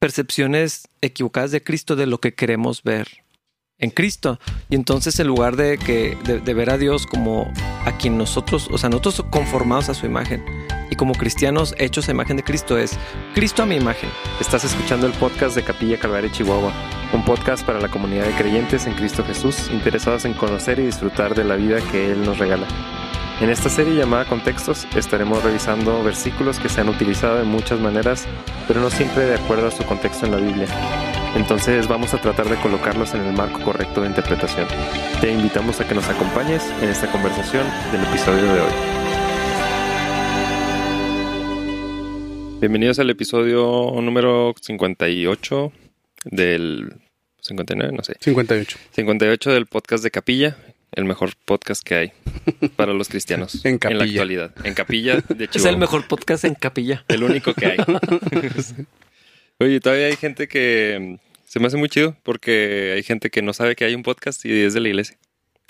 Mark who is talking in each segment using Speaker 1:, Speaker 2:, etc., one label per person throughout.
Speaker 1: percepciones equivocadas de Cristo de lo que queremos ver en Cristo. Y entonces en lugar de, que, de, ver a Dios como a quien nosotros, o sea, nosotros conformados a su imagen y como cristianos hechos a imagen de Cristo es Cristo a mi imagen.
Speaker 2: Estás escuchando el podcast de Capilla Calvario Chihuahua, un podcast para la comunidad de creyentes en Cristo Jesús interesados en conocer y disfrutar de la vida que Él nos regala. En esta serie llamada Contextos estaremos revisando versículos que se han utilizado de muchas maneras, pero no siempre de acuerdo a su contexto en la Biblia. Entonces vamos a tratar de colocarlos en el marco correcto de interpretación. Te invitamos a que nos acompañes en esta conversación del episodio de hoy. Bienvenidos al episodio número 58 del 59, no sé.
Speaker 3: 58.
Speaker 2: 58 del podcast de Capilla, el mejor podcast que hay para los cristianos
Speaker 3: en,
Speaker 2: en la actualidad. En Capilla de Chihuahua.
Speaker 1: Es el mejor podcast en Capilla.
Speaker 2: El único que hay. Oye, todavía hay gente que mm, se me hace muy chido porque hay gente que no sabe que hay un podcast y es de la iglesia.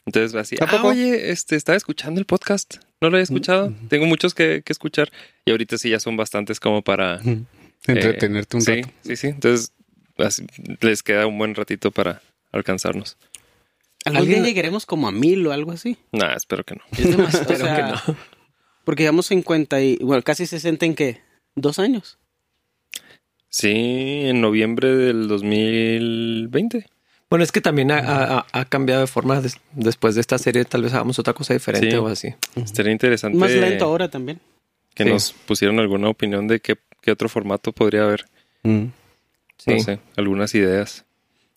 Speaker 2: Entonces va así, ah, oye, este, estaba escuchando el podcast, no lo he escuchado, mm, tengo muchos que, escuchar y ahorita sí ya son bastantes como para...
Speaker 3: Entretenerte un
Speaker 2: rato. Sí, sí, sí, entonces les queda un buen ratito para alcanzarnos.
Speaker 4: ¿Algún día llegaremos como a mil o algo así?
Speaker 2: Nah, espero que no.
Speaker 4: Es demasiado, espero que no. Porque llevamos 50 y, bueno, casi 60 en qué? ¿Dos años?
Speaker 2: Sí, en noviembre del 2020.
Speaker 1: Bueno, es que también ha, cambiado de forma después de esta serie. Tal vez hagamos otra cosa diferente o así.
Speaker 2: Estaría interesante.
Speaker 4: Más lento ahora también.
Speaker 2: Que nos pusieron alguna opinión de qué, otro formato podría haber. Mm. No sé, algunas ideas.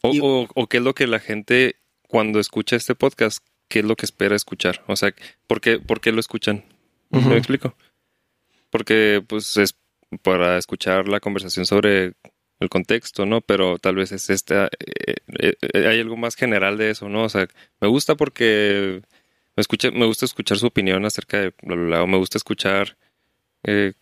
Speaker 2: O, o, qué es lo que la gente, cuando escucha este podcast, qué es lo que espera escuchar. O sea, ¿por qué, por qué lo escuchan? ¿Me explico? Porque pues es para escuchar la conversación sobre el contexto, ¿no? Pero tal vez es esta, eh, eh, eh, hay algo más general de eso, ¿no? O sea, me gusta porque me, escucha, me gusta escuchar su opinión acerca de bla, bla, me gusta escuchar eh,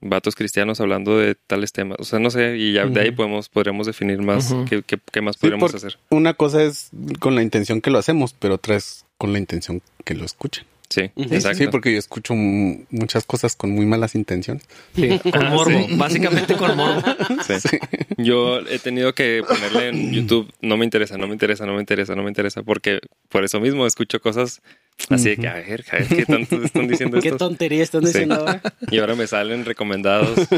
Speaker 2: vatos cristianos hablando de tales temas. O sea, no sé, y ya de ahí podemos, podríamos definir más qué, qué, más podríamos hacer.
Speaker 3: Una cosa es con la intención que lo hacemos, pero otra es con la intención que lo escuchen.
Speaker 2: Sí, exacto.
Speaker 3: Sí, porque yo escucho muchas cosas con muy malas intenciones.
Speaker 1: Sí, con morbo, básicamente con morbo.
Speaker 2: Sí. Yo he tenido que ponerle en YouTube, no me interesa, no me interesa, no me interesa, no me interesa, porque por eso mismo escucho cosas así de que, a ver, a ver, ¿qué tanto están diciendo?
Speaker 4: ¿Qué tontería están diciendo ahora?
Speaker 2: Y ahora me salen recomendados.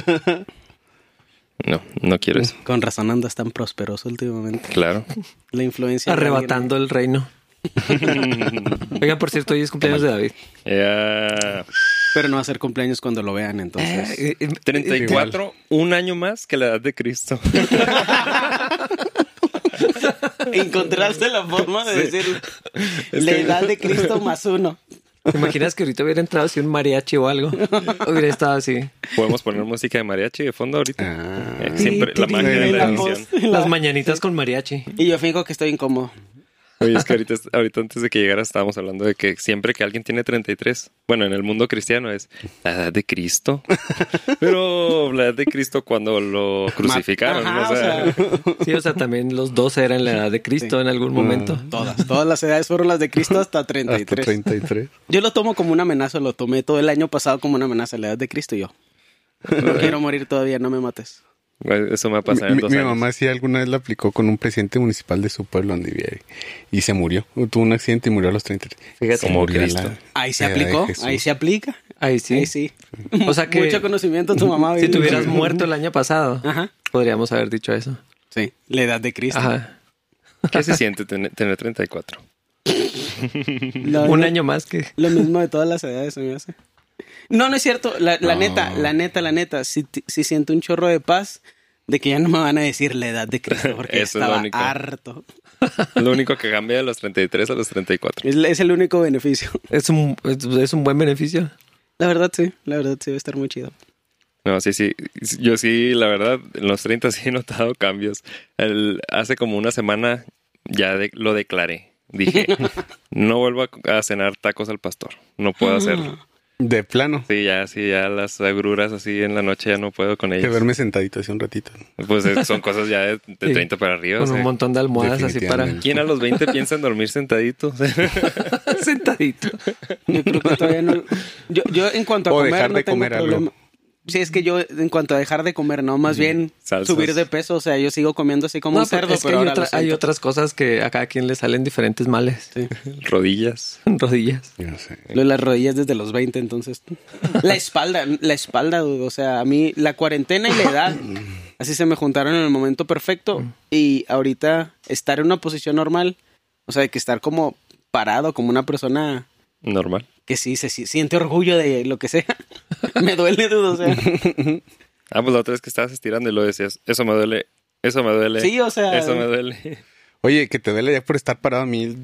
Speaker 2: No, no quiero eso.
Speaker 4: Con razón andas tan prosperoso últimamente.
Speaker 2: Claro.
Speaker 4: La influencia.
Speaker 1: Arrebatando el reino. Oigan, por cierto, hoy es cumpleaños de David.
Speaker 4: Pero no va a ser cumpleaños cuando lo vean, entonces.
Speaker 2: 34, eh, un año más que la edad de Cristo.
Speaker 4: Encontraste la forma de decir la edad de Cristo más uno.
Speaker 1: ¿Te imaginas que ahorita hubiera entrado así un mariachi o algo? Hubiera estado así.
Speaker 2: Podemos poner música de mariachi de fondo ahorita. Ah. Eh, siempre la magia de la,
Speaker 1: Las mañanitas con mariachi.
Speaker 4: Y yo fijo que estoy incómodo.
Speaker 2: Oye, es que ahorita, ahorita antes de que llegara estábamos hablando de que siempre que alguien tiene 33, bueno, en el mundo cristiano es la edad de Cristo. Pero la edad de Cristo cuando lo crucificaron. o sea.
Speaker 1: Sí, o sea, también los dos eran la edad de Cristo en algún momento.
Speaker 4: todas, todas las edades fueron las de Cristo hasta 33.
Speaker 3: Hasta 33.
Speaker 4: Yo lo tomo como una amenaza, lo tomé todo el año pasado como una amenaza, la edad de Cristo y yo. No quiero morir todavía, no me mates.
Speaker 2: Eso me ha pasado en
Speaker 3: mi,
Speaker 2: dos
Speaker 3: mi mamá sí alguna vez lo aplicó con un presidente municipal de su pueblo donde vivía y se murió. Tuvo un accidente y murió a los 30.
Speaker 2: Fíjate, como
Speaker 4: Cristo. Ahí se aplicó, ahí se aplica.
Speaker 1: Ahí sí.
Speaker 4: Ahí sí. O sea que mucho conocimiento tu mamá.
Speaker 1: Si tuvieras muerto el año pasado, podríamos haber dicho eso.
Speaker 4: Sí, la edad de Cristo. Ajá.
Speaker 2: ¿Qué se siente tener, 34?
Speaker 1: un año más que...
Speaker 4: Lo mismo de todas las edades, me hace. No, no es cierto. La, neta, la neta, la neta. Si, si siento un chorro de paz de que ya no me van a decir la edad de Cristo porque estaba harto.
Speaker 2: Lo único que cambia de los 33 a los 34.
Speaker 4: Es, el único beneficio.
Speaker 1: Es un, es, un buen beneficio.
Speaker 4: La verdad, sí. La verdad, sí, va a estar muy chido.
Speaker 2: No, sí, sí. Yo sí, la verdad, en los 30 sí he notado cambios. El, hace como una semana ya lo declaré. Dije, no vuelvo a, cenar tacos al pastor. No puedo hacerlo.
Speaker 3: De plano.
Speaker 2: Sí, ya, sí, ya las agruras así en la noche ya no puedo con ellas.
Speaker 3: Que verme sentadito así un ratito.
Speaker 2: Pues son cosas ya de, 30 para arriba.
Speaker 1: Con un montón de almohadas así para.
Speaker 2: ¿Quién a los 20 piensa en dormir sentadito?
Speaker 1: sentadito.
Speaker 4: Yo creo que todavía no. Yo, yo en cuanto a
Speaker 3: o
Speaker 4: comer,
Speaker 3: dejar
Speaker 4: no
Speaker 3: de
Speaker 4: tengo
Speaker 3: comer
Speaker 4: problema. Sí, es que yo, en cuanto a dejar de comer, no, más bien subir de peso. O sea, yo sigo comiendo así como un cerdo, pero
Speaker 1: hay, hay, otras cosas que a cada quien le salen diferentes males.
Speaker 2: Rodillas.
Speaker 1: rodillas.
Speaker 4: Lo de las rodillas desde los 20, entonces. la espalda, la espalda, o sea, a mí la cuarentena y la edad, así se me juntaron en el momento perfecto. Y ahorita estar en una posición normal, o sea, de que estar como parado, como una persona
Speaker 2: normal
Speaker 4: que sí se siente orgullo de lo que sea. me duele, dudo, o sea.
Speaker 2: Ah, pues la otra vez que estabas estirando y lo decías, eso me duele, eso me duele.
Speaker 4: Sí, o sea.
Speaker 2: Eso me duele.
Speaker 3: Oye, que te duele ya por estar parado a mí,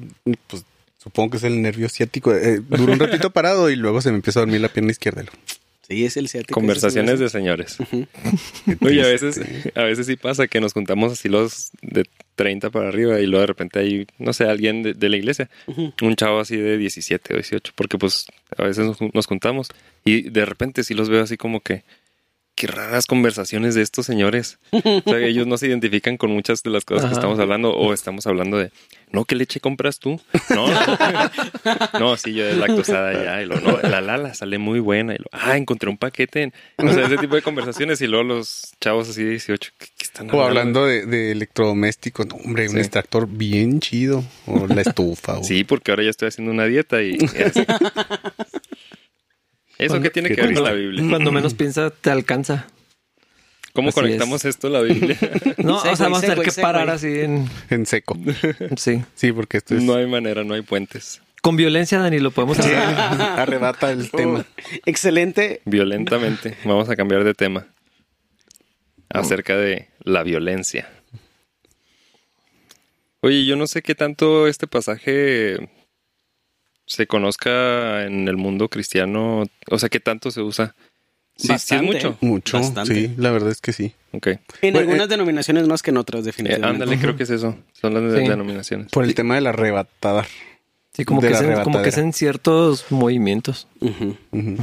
Speaker 3: pues supongo que es el nervio ciático. Eh, duró un ratito parado y luego se me empieza a dormir la pierna izquierda.
Speaker 4: Sí, es el.
Speaker 2: Conversaciones de señores. Oye, a veces, a veces sí pasa que nos juntamos así los de 30 para arriba y luego de repente hay, no sé, alguien de, la iglesia, un chavo así de 17 o 18, porque pues a veces nos, juntamos y de repente sí los veo así como que, qué raras conversaciones de estos señores. O sea, ellos no se identifican con muchas de las cosas que estamos hablando o estamos hablando de, no, ¿qué leche compras tú? No, no, sí, yo de lactosada ya. Y lo, no, la Lala sale muy buena. Y lo, ah, encontré un paquete. o sea, ese tipo de conversaciones. Y luego los chavos así de 18, ¿qué, están
Speaker 3: hablando? O hablando de, electrodomésticos. hombre, un extractor bien chido. O la estufa.
Speaker 2: Sí, porque ahora ya estoy haciendo una dieta y... ¿Eso qué tiene que ver con la Biblia?
Speaker 1: Cuando menos piensa, te alcanza.
Speaker 2: ¿Cómo conectamos esto a la Biblia?
Speaker 1: no, o sea, vamos a tener que parar así en...
Speaker 3: En seco.
Speaker 1: Sí.
Speaker 3: Sí, porque esto es...
Speaker 2: No hay manera, no hay puentes.
Speaker 1: Con violencia, Dani, lo podemos hacer.
Speaker 3: Arrebata el tema.
Speaker 4: Excelente.
Speaker 2: Violentamente. Vamos a cambiar de tema. Acerca de la violencia. Oye, yo no sé qué tanto este pasaje se conozca en el mundo cristiano, o sea, qué tanto se usa.
Speaker 3: Sí, sí es mucho. Mucho, sí, la verdad es que sí.
Speaker 2: Okay.
Speaker 4: En algunas eh, denominaciones más que en otras, definitivamente.
Speaker 2: Eh, ándale, creo que es eso. Son las denominaciones.
Speaker 3: Por el tema de la arrebatada.
Speaker 1: Sí, como, que es, en, como que es en ciertos movimientos.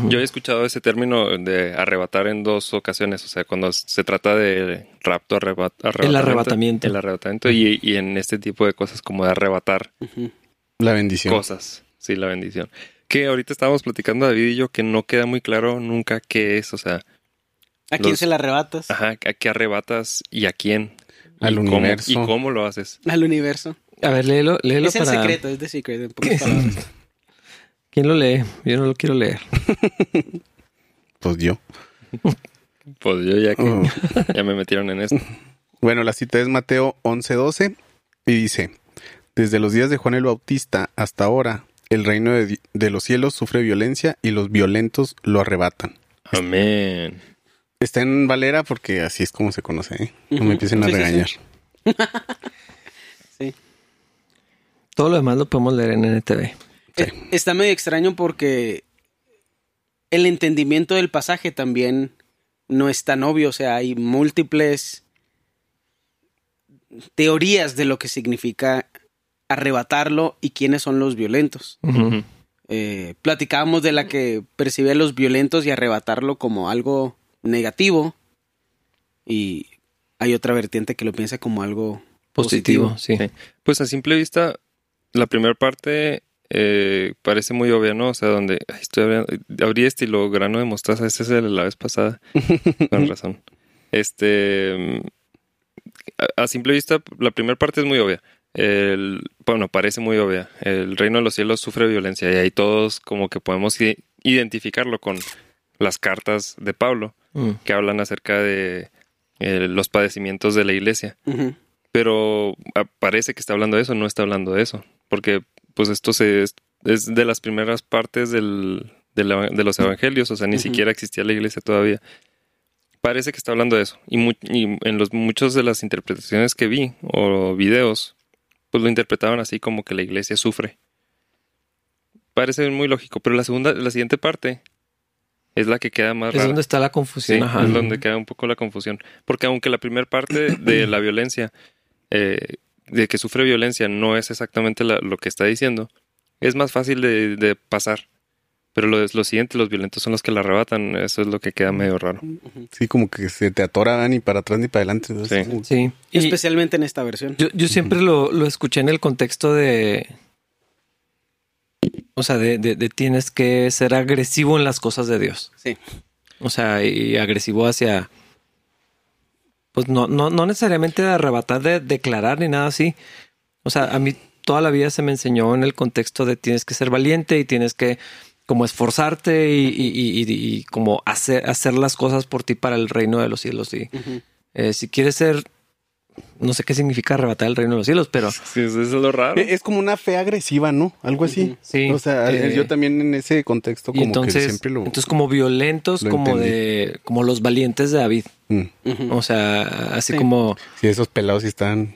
Speaker 2: Yo he escuchado ese término de arrebatar en dos ocasiones. O sea, cuando se trata de rapto, arrebatamiento.
Speaker 1: El arrebatamiento.
Speaker 2: El arrebatamiento y, y, en este tipo de cosas como de arrebatar.
Speaker 3: La bendición.
Speaker 2: Cosas. Sí, la bendición. Que ahorita estábamos platicando David y yo que no queda muy claro nunca qué es, o sea.
Speaker 4: ¿A quién se la arrebatas?
Speaker 2: Ajá, ¿a qué arrebatas y a quién?
Speaker 3: Al universo.
Speaker 2: ¿Y cómo lo haces?
Speaker 4: Al universo.
Speaker 1: A ver, léelo, léelo
Speaker 4: Es el secreto, es de secret.
Speaker 1: ¿Quién lo lee? Yo no lo quiero leer.
Speaker 3: pues yo.
Speaker 2: Pues yo ya que oh. ya me metieron en esto.
Speaker 3: Bueno, la cita es Mateo 11:12 y dice, desde los días de Juan el Bautista hasta ahora, el reino de, los cielos sufre violencia y los violentos lo arrebatan.
Speaker 2: Amén.
Speaker 3: Está en Valera porque así es como se conoce. ¿eh? No me empiecen a regañar.
Speaker 4: Sí,
Speaker 1: Todo lo demás lo podemos leer en NTV.
Speaker 4: Eh, está medio extraño porque el entendimiento del pasaje también no es tan obvio. O sea, hay múltiples teorías de lo que significa arrebatarlo y quiénes son los violentos. Eh, platicábamos de la que percibe a los violentos y arrebatarlo como algo negativo y hay otra vertiente que lo piensa como algo positivo.
Speaker 1: sí.
Speaker 2: Pues a simple vista, la primera parte eh, parece muy obvia, ¿no? O sea, donde estoy abrí estilo grano de mostaza, ese es el de la vez pasada, con razón. Este, a simple vista, la primera parte es muy obvia el, bueno, parece muy obvia. El reino de los cielos sufre violencia y ahí todos como que podemos identificarlo con las cartas de Pablo mm. que hablan acerca de eh, los padecimientos de la iglesia. Pero parece que está hablando de eso, no está hablando de eso, porque pues esto se, es, de las primeras partes del, de, los evangelios, o sea, ni siquiera existía la iglesia todavía. Parece que está hablando de eso. Y, y en los, muchas de las interpretaciones que vi o videos, pues lo interpretaban así como que la iglesia sufre. Parece muy lógico, pero la segunda, la siguiente parte es la que queda más
Speaker 1: es donde está la confusión.
Speaker 2: Es donde queda un poco la confusión. Porque aunque la primera parte de la violencia, eh, de que sufre violencia, no es exactamente lo que está diciendo, es más fácil de pasar. Pero lo, lo siguiente, los violentos son los que la arrebatan. Eso es lo que queda medio raro.
Speaker 3: Sí, como que se te atoran ni para atrás ni para adelante.
Speaker 1: Sí. sí.
Speaker 4: Especialmente en esta versión.
Speaker 1: Yo, yo siempre lo, lo, escuché en el contexto de. O sea, de, de, tienes que ser agresivo en las cosas de Dios.
Speaker 4: Sí.
Speaker 1: O sea, y agresivo hacia... Pues no, no, no necesariamente de arrebatar, de declarar ni nada así. O sea, a mí toda la vida se me enseñó en el contexto de tienes que ser valiente y tienes que como esforzarte y, y, y, como hacer, hacer las cosas por ti para el reino de los cielos. Y eh, si quieres ser, no sé qué significa arrebatar el reino de los cielos, pero...
Speaker 2: Sí, eso es lo raro.
Speaker 3: Es como una fe agresiva, ¿no? Algo así.
Speaker 1: Sí.
Speaker 3: O sea,
Speaker 1: eh,
Speaker 3: yo también en ese contexto como
Speaker 1: entonces,
Speaker 3: que siempre lo...
Speaker 1: Entonces como violentos, como
Speaker 3: entendí.
Speaker 1: de... Como los valientes de David.
Speaker 3: Mm.
Speaker 1: O sea, así
Speaker 4: Sí.
Speaker 1: como...
Speaker 3: Sí, esos pelados sí están...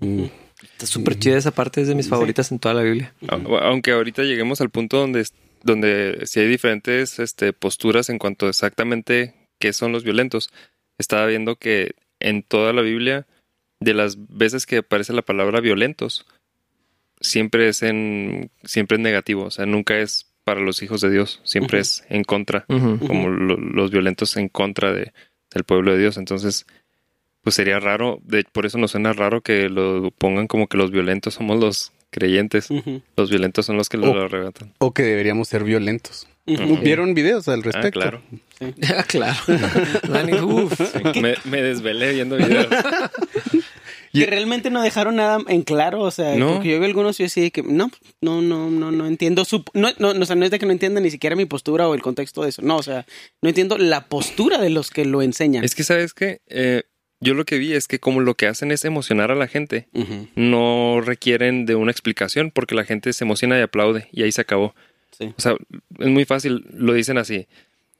Speaker 3: mm,
Speaker 1: Está súper chida esa parte, es de mis favoritas en toda la Biblia.
Speaker 2: Aunque ahorita lleguemos al punto donde, donde si hay diferentes este, posturas en cuanto a exactamente qué son los violentos. Estaba viendo que en toda la Biblia, de las veces que aparece la palabra violentos, siempre es en siempre es negativo, o sea, nunca es para los hijos de Dios, siempre es en contra, como lo- los violentos en contra de, del pueblo de Dios. Entonces, pues sería raro, de, por eso nos suena raro que lo pongan como que los violentos somos los creyentes. Los violentos son los que lo,
Speaker 3: Oh.
Speaker 2: lo arrebatan.
Speaker 3: O que deberíamos ser violentos. ¿Vieron videos al
Speaker 2: Ah,
Speaker 3: respecto?
Speaker 2: claro.
Speaker 1: Ah, claro. Dani, uf.
Speaker 2: Sí, me, me desvelé viendo videos.
Speaker 4: Que realmente no dejaron nada en claro, o sea,
Speaker 2: No.
Speaker 4: porque yo vi algunos y yo así de que no, no, no, no, no entiendo su, no, no, o sea, no es de que no entienda ni siquiera mi postura o el contexto de eso, no, o sea, no entiendo la postura de los que lo enseñan.
Speaker 2: Es que, ¿sabes qué? Eh, yo lo que vi es que como lo que hacen es emocionar a la gente, no requieren de una explicación porque la gente se emociona y aplaude y ahí se acabó.
Speaker 4: sí.
Speaker 2: O sea, es muy fácil, lo dicen así.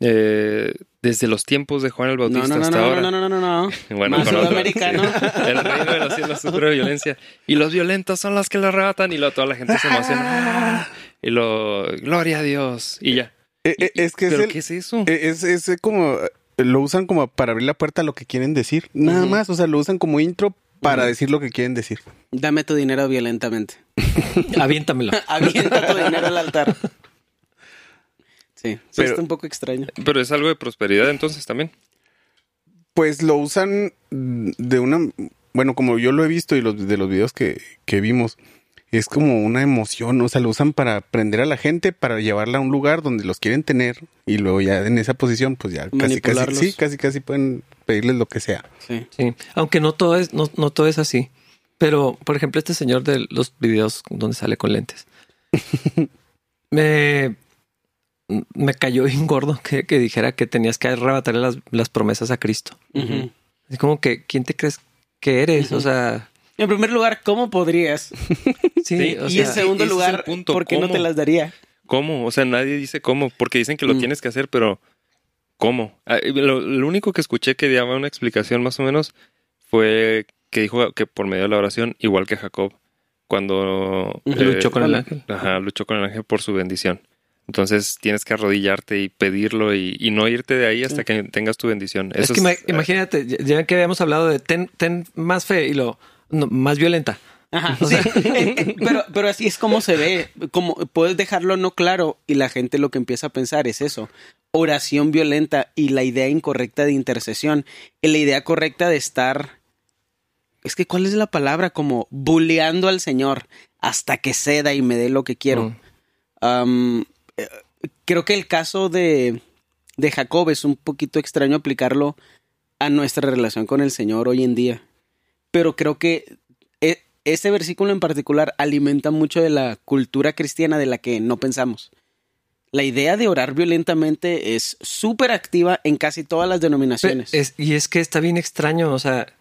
Speaker 2: Eh, desde los tiempos de Juan el
Speaker 4: No,
Speaker 2: Bautista
Speaker 4: no, no,
Speaker 2: hasta
Speaker 4: no,
Speaker 2: ahora.
Speaker 4: no, no, no, no, no.
Speaker 2: Bueno,
Speaker 4: Más sudamericano.
Speaker 2: El reino de los cielos sufre violencia. Y los violentos son los que lo arrebatan. Y luego toda la gente se emociona. Y lo, gloria a Dios. Y ya.
Speaker 3: Eh, eh, es que es,
Speaker 2: ¿Pero
Speaker 3: el-
Speaker 2: qué es eso?
Speaker 3: eh, es, es como... Lo usan como para abrir la puerta a lo que quieren decir. Nada más. O sea, lo usan como intro para decir lo que quieren decir.
Speaker 4: Dame tu dinero violentamente.
Speaker 1: Aviéntamelo.
Speaker 4: Avienta tu dinero al altar. Sí, sí
Speaker 3: Pero-
Speaker 4: está un poco extraño.
Speaker 2: Pero es algo de prosperidad entonces también.
Speaker 3: Pues lo usan de una... Bueno, como yo lo he visto y los, de los videos que, que vimos, es como una emoción. O sea, lo usan para prender a la gente, para llevarla a un lugar donde los quieren tener. Y luego ya en esa posición, pues ya casi, casi, sí, casi, casi pueden pedirles lo que sea.
Speaker 4: Sí.
Speaker 1: Sí, aunque no todo es, no, no todo es así. Pero, por ejemplo, este señor de los videos donde sale con lentes. me, me cayó bien gordo que, que dijera que tenías que arrebatarle las, las promesas a Cristo. Es como que, ¿quién te crees que eres? O sea,
Speaker 4: En primer lugar, ¿cómo podrías?
Speaker 1: sí,
Speaker 2: Sí,
Speaker 1: o
Speaker 4: y
Speaker 1: sea,
Speaker 4: en segundo
Speaker 2: ese
Speaker 4: lugar,
Speaker 2: punto,
Speaker 4: ¿por qué no
Speaker 2: ¿cómo?
Speaker 4: te las daría?
Speaker 2: ¿Cómo? O sea, nadie dice cómo. Porque dicen que lo
Speaker 4: Mm.
Speaker 2: tienes que hacer, pero ¿cómo? Ah, Lo, lo único que escuché que daba una explicación más o menos fue que dijo que por medio de la oración, igual que Jacob, cuando eh,
Speaker 1: luchó con el ángel.
Speaker 2: Ajá, luchó con el ángel por su bendición. Entonces tienes que arrodillarte y pedirlo y, y no irte de ahí hasta
Speaker 4: Sí.
Speaker 2: que tengas tu bendición.
Speaker 1: Es que
Speaker 2: eh,
Speaker 1: imagínate, ya- ya que habíamos hablado de ten, ten más fe y lo no, más violenta.
Speaker 4: Ajá, sí. Eh, eh, pero, pero así es como se ve. Como puedes dejarlo no claro y la gente lo que empieza a pensar es eso. Oración violenta y la idea incorrecta de intercesión. Y la idea correcta de estar. Es que, ¿cuál es la palabra? Como bulleando al Señor hasta que ceda y me dé lo que quiero.
Speaker 1: Mm.
Speaker 4: Eh, creo que el caso de, de Jacob es un poquito extraño aplicarlo a nuestra relación con el Señor hoy en día. Pero creo que este versículo en particular alimenta mucho de la cultura cristiana de la que no pensamos. La idea de orar violentamente es súper activa en casi todas las denominaciones.
Speaker 1: Es- y es que está bien extraño, o sea,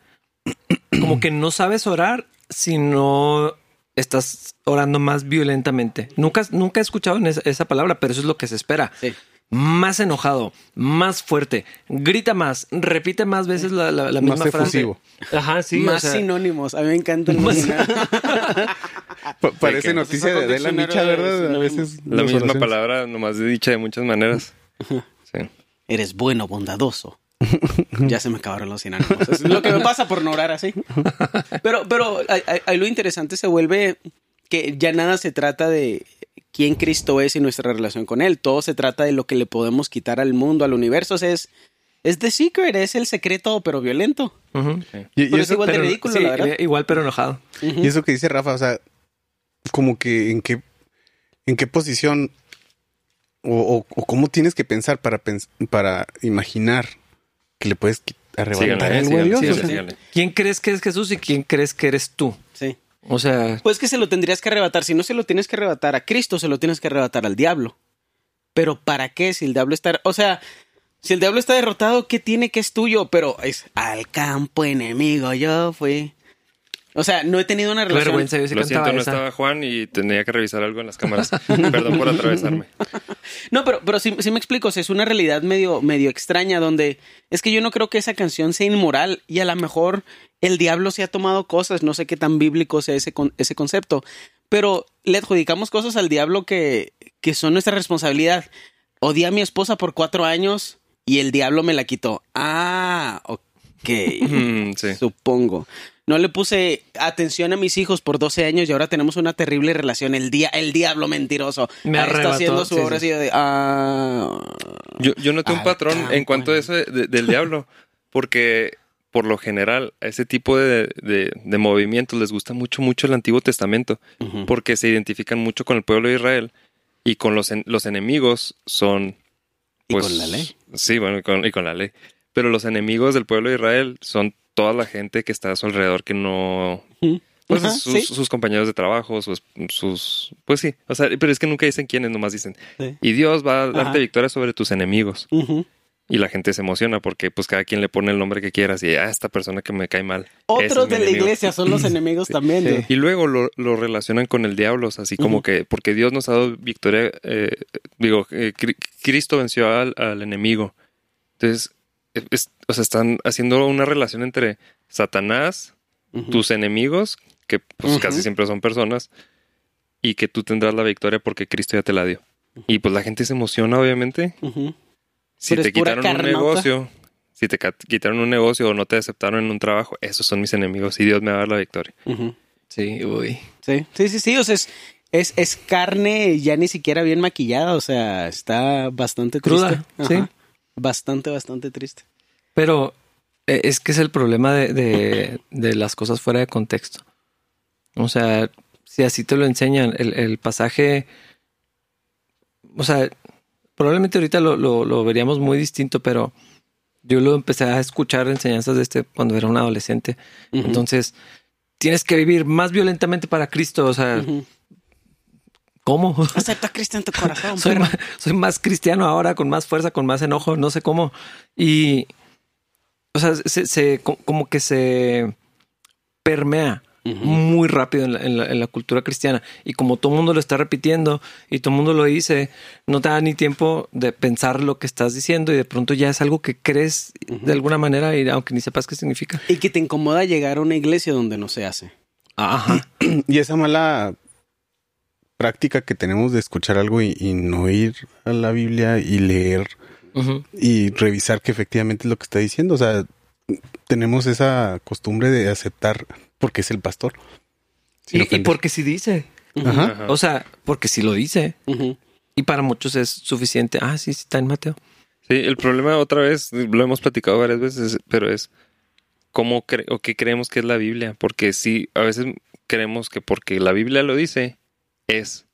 Speaker 1: como que no sabes orar si no estás orando más violentamente. Nunca, nunca he escuchado esa, esa palabra, pero eso es lo que se espera.
Speaker 4: Sí.
Speaker 1: Más enojado, más fuerte, grita más, repite más veces la, la- la
Speaker 3: Más
Speaker 1: misma frase.
Speaker 3: efusivo.
Speaker 1: Ajá, sí.
Speaker 4: Más
Speaker 1: o sea,
Speaker 4: sinónimos. A mí me encanta el
Speaker 1: Más-
Speaker 3: parece noticia de
Speaker 4: diccionario
Speaker 3: Micha,
Speaker 4: de
Speaker 3: ¿verdad? A veces.
Speaker 2: la misma
Speaker 3: oraciones.
Speaker 2: palabra, nomás dicha de muchas maneras. Sí.
Speaker 4: Eres bueno, bondadoso. ya se me acabaron los sinónimos. Es lo que me pasa por no orar así. Pero, pero ahí lo interesante se vuelve que ya nada se trata de quién Cristo es y nuestra relación con Él. Todo se trata de lo que le podemos quitar al mundo, al universo. O sea, es, es The Secret, es el secreto, pero violento.
Speaker 3: Y, y
Speaker 4: Pero es
Speaker 3: eso,
Speaker 4: igual de
Speaker 1: Pero-
Speaker 4: ridículo,
Speaker 1: sí,
Speaker 4: la verdad.
Speaker 1: igual, pero enojado.
Speaker 3: y eso que dice Rafa, o sea, como que en qué, en qué posición o, cómo tienes que pensar para, para imaginar que le puedes arrebatar el Dios.
Speaker 1: ¿Quién crees que es Jesús y quién crees que eres tú?
Speaker 4: Sí.
Speaker 1: O sea.
Speaker 4: Pues que se lo tendrías que arrebatar. Si no se lo tienes que arrebatar a Cristo, se lo tienes que arrebatar al diablo. Pero ¿para qué? Si el diablo está. O sea, si el diablo está derrotado, ¿qué tiene que es tuyo? Pero es al campo enemigo. Yo fui. O sea, no he tenido una relación.
Speaker 2: Vergüenza, yo Lo siento, no estaba Juan y tenía que revisar algo en las cámaras. Perdón por atravesarme.
Speaker 4: No, pero, pero sí, me explico. O sea, es una realidad medio, medio extraña donde es que yo no creo que esa canción sea inmoral y a lo mejor el diablo se ha tomado cosas. No sé qué tan bíblico sea ese, ese concepto. Pero le adjudicamos cosas al diablo que, que son nuestra responsabilidad. Odié a mi esposa por cuatro años y el diablo me la quitó. Ah, ok. Mm, Supongo. No le puse atención a mis hijos por 12 años y ahora tenemos una terrible relación. El, día, el diablo mentiroso
Speaker 1: me está
Speaker 4: haciendo su obra así de... Ah,
Speaker 2: yo, yo noté un patrón en cuanto a eso del diablo, porque por lo general a ese tipo de, de, movimientos les gusta mucho, mucho el Antiguo Testamento, porque se identifican mucho con el pueblo de Israel y con los, los enemigos son...
Speaker 4: Pues, ¿Y con la ley?
Speaker 2: Sí, bueno, y con la ley. Pero los enemigos del pueblo de Israel son toda la gente que está a su alrededor que no... Pues sus, compañeros de trabajo, sus, sus... Pues sí, o sea, pero es que nunca dicen quiénes, nomás dicen. Y Dios va a darte victoria sobre tus enemigos. Y la gente se emociona porque pues cada quien le pone el nombre que quieras y ah, esta persona que me cae mal.
Speaker 4: Otros de la iglesia son los enemigos también.
Speaker 2: Y luego lo, relacionan con el diablo, así como que porque Dios nos ha dado victoria, eh, digo, eh, Cristo venció al, al enemigo. Entonces, o sea, están haciendo una relación entre Satanás, tus enemigos, que pues casi siempre son personas, y que tú tendrás la victoria porque Cristo ya te la dio. Y pues la gente se emociona, obviamente. Si te quitaron un negocio, si te quitaron un negocio o no te aceptaron en un trabajo, esos son mis enemigos y Dios me va a dar la victoria.
Speaker 1: Sí, uy.
Speaker 4: Sí, sí, sí, sí. O sea, es, es, es, carne ya ni siquiera bien maquillada. O sea, está bastante
Speaker 1: cruda. Sí.
Speaker 4: Bastante, bastante triste.
Speaker 1: Pero eh, es que es el problema de, de, las cosas fuera de contexto. O sea, si así te lo enseñan, el, el pasaje, o sea, probablemente ahorita lo, lo, veríamos muy distinto, pero yo lo empecé a escuchar enseñanzas de este cuando era un adolescente. Entonces, tienes que vivir más violentamente para Cristo, o sea, ¿Cómo?
Speaker 4: Acepta a Cristo en tu corazón.
Speaker 1: soy, más, soy, más, cristiano ahora, con más fuerza, con más enojo, no sé cómo. Y, o sea, se, como que se permea muy rápido en la, cultura cristiana. Y como todo el mundo lo está repitiendo y todo el mundo lo dice, no te da ni tiempo de pensar lo que estás diciendo y de pronto ya es algo que crees de alguna manera, y aunque ni sepas qué significa.
Speaker 4: Y que te incomoda llegar a una iglesia donde no se hace.
Speaker 3: Ajá. Y esa mala práctica que tenemos de escuchar algo y, no ir a la Biblia y leer y revisar que efectivamente es lo que está diciendo. O sea, tenemos esa costumbre de aceptar porque es el pastor.
Speaker 1: Y, porque si dice. O sea, porque si lo dice. Y para muchos es suficiente. Ah, sí, sí, está en Mateo.
Speaker 2: Sí, el problema otra vez, lo hemos platicado varias veces, pero es cómo o qué creemos que es la Biblia. Porque sí, a veces creemos que porque la Biblia lo dice, es.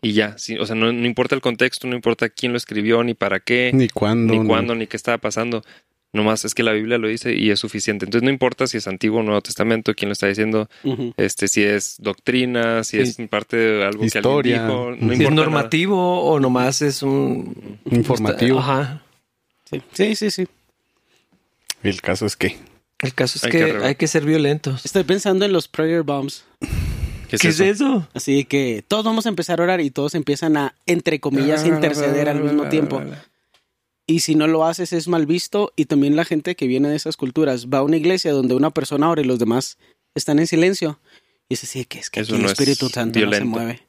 Speaker 2: Y ya, sí, o sea, no, importa el contexto, no importa quién lo escribió, ni para qué,
Speaker 3: ni cuándo,
Speaker 2: ni cuándo, ni qué estaba pasando. Nomás es que la Biblia lo dice y es suficiente. Entonces no importa si es Antiguo o Nuevo Testamento, quién lo está diciendo, este, si es doctrina, si es parte de algo
Speaker 3: Historia.
Speaker 2: que alguien dijo.
Speaker 1: No si es normativo o nomás es un
Speaker 3: informativo.
Speaker 1: Ajá.
Speaker 4: Sí. sí, sí, sí.
Speaker 3: El caso es que.
Speaker 1: El caso es que, hay que ser violentos.
Speaker 4: Estoy pensando en los prayer bombs.
Speaker 1: ¿Qué, es, eso?
Speaker 4: Así que todos vamos a empezar a orar y todos empiezan a, entre comillas, interceder al mismo tiempo. Y si no lo haces es mal visto y también la gente que viene de esas culturas va a una iglesia donde una persona ora y los demás están en silencio. Y es así que es que aquí el Espíritu Santo no se mueve.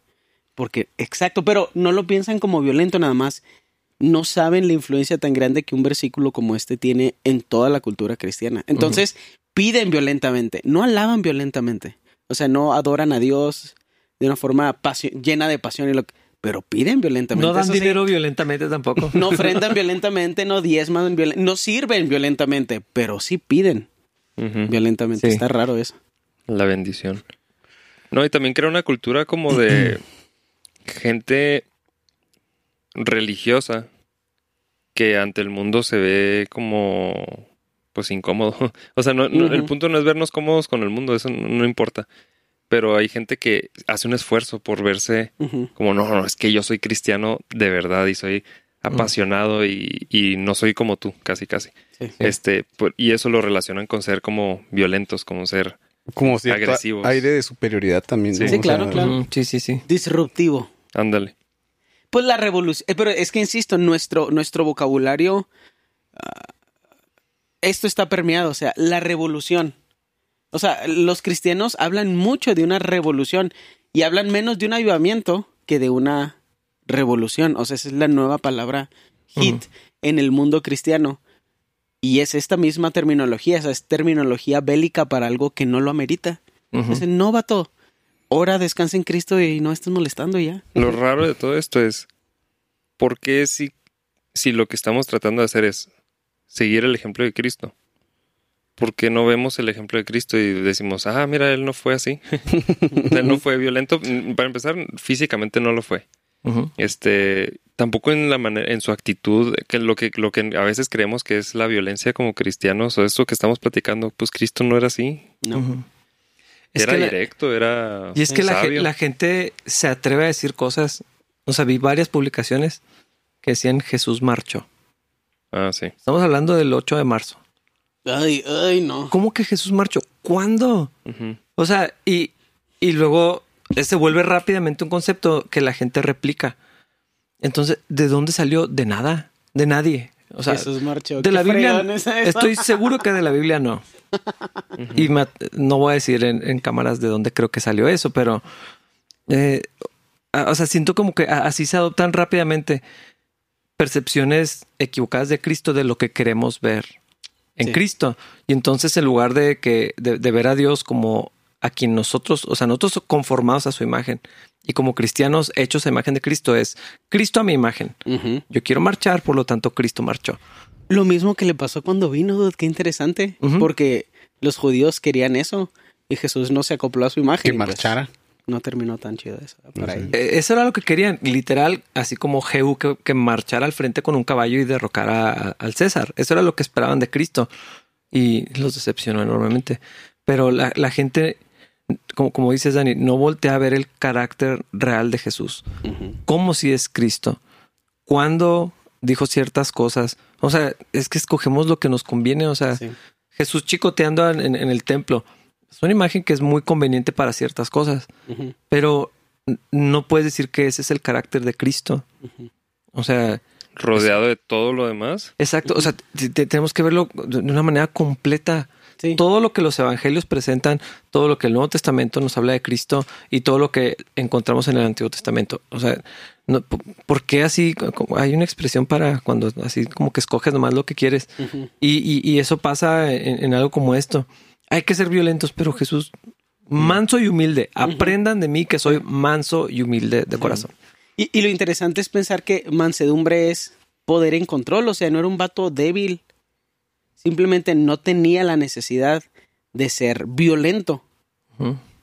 Speaker 4: Porque, exacto, pero no lo piensan como violento nada más. No saben la influencia tan grande que un versículo como este tiene en toda la cultura cristiana. Entonces, piden violentamente, no alaban violentamente. O sea, no adoran a Dios de una forma llena de pasión y lo pero piden violentamente.
Speaker 1: No dan dinero violentamente tampoco.
Speaker 4: No ofrendan violentamente, no diezman violentamente, no sirven violentamente, pero sí piden violentamente. Está raro eso.
Speaker 2: La bendición. No, y también crea una cultura como de gente, religiosa que ante el mundo se ve como pues incómodo. O sea, no, el punto no es vernos cómodos con el mundo, eso no, importa. Pero hay gente que hace un esfuerzo por verse como, no, no, es que yo soy cristiano de verdad y soy apasionado y, no soy como tú, casi, casi. Este, y eso lo relacionan con ser como violentos, como ser
Speaker 3: como agresivos. Aire de superioridad también.
Speaker 4: Sí, claro, claro.
Speaker 1: Sí, sí, sí.
Speaker 4: Disruptivo.
Speaker 2: Ándale.
Speaker 4: Pues la revolución, eh, pero es que insisto, nuestro, nuestro vocabulario, ah, esto está permeado, o sea, la revolución. O sea, los cristianos hablan mucho de una revolución y hablan menos de un avivamiento que de una revolución. O sea, esa es la nueva palabra hit en el mundo cristiano. Y es esta misma terminología, esa es terminología bélica para algo que no lo amerita. Es el novato Ahora descansa en Cristo y no estés molestando ya.
Speaker 2: Lo raro de todo esto es, ¿por qué si, si lo que estamos tratando de hacer es seguir el ejemplo de Cristo? ¿Por qué no vemos el ejemplo de Cristo y decimos, ah, mira, él no fue así? él no fue violento. Para empezar, físicamente no lo fue. Este, tampoco en la manera, en su actitud, que lo que, lo que a veces creemos que es la violencia como cristianos, o esto que estamos platicando, pues Cristo no era así. No era directo, era.
Speaker 1: Y es que la, gente se atreve a decir cosas. O sea, vi varias publicaciones que decían Jesús marchó.
Speaker 2: Ah, sí.
Speaker 1: Estamos hablando del 8 de marzo.
Speaker 4: Ay, ay, no.
Speaker 1: ¿Cómo que Jesús marchó? ¿Cuándo? O sea, y, y luego se vuelve rápidamente un concepto que la gente replica. Entonces, ¿de dónde salió? De nada, de nadie. O sea,
Speaker 4: Jesús marchó.
Speaker 1: De la Biblia. Estoy seguro que de la Biblia no. Y no voy a decir en, cámaras de dónde creo que salió eso, pero. Eh, o sea, siento como que así se adoptan rápidamente percepciones equivocadas de Cristo de lo que queremos ver en Cristo. Y entonces, en lugar de que de, ver a Dios como a quien nosotros, o sea, nosotros conformados a su imagen y como cristianos hechos a imagen de Cristo es Cristo a mi imagen. Yo quiero marchar, por lo tanto Cristo marchó.
Speaker 4: Lo mismo que le pasó cuando vino, qué interesante, porque los judíos querían eso y Jesús no se acopló a su imagen.
Speaker 3: Que pues, marchara.
Speaker 4: No terminó tan chido eso para
Speaker 1: eh, Eso era lo que querían, literal, así como Jehú que, marchara al frente con un caballo y derrocara al César. Eso era lo que esperaban de Cristo y los decepcionó enormemente. Pero la, gente como, como dices, Dani, no voltea a ver el carácter real de Jesús. Como si es Cristo. Cuando dijo ciertas cosas. O sea, es que escogemos lo que nos conviene. O sea, Jesús chicoteando en, el templo. Es una imagen que es muy conveniente para ciertas cosas. Pero no puedes decir que ese es el carácter de Cristo. O sea.
Speaker 2: Rodeado de todo lo demás.
Speaker 1: Exacto. O sea, tenemos que verlo de una manera completa. Todo lo que los evangelios presentan, todo lo que el Nuevo Testamento nos habla de Cristo y todo lo que encontramos en el Antiguo Testamento. O sea, no, ¿por qué así? Hay una expresión para cuando así como que escoges nomás lo que quieres. y, eso pasa en, algo como esto. Hay que ser violentos, pero Jesús, manso y humilde. Aprendan de mí que soy manso y humilde de corazón.
Speaker 4: Y, y, lo interesante es pensar que mansedumbre es poder en control. O sea, no era un vato débil simplemente no tenía la necesidad de ser violento.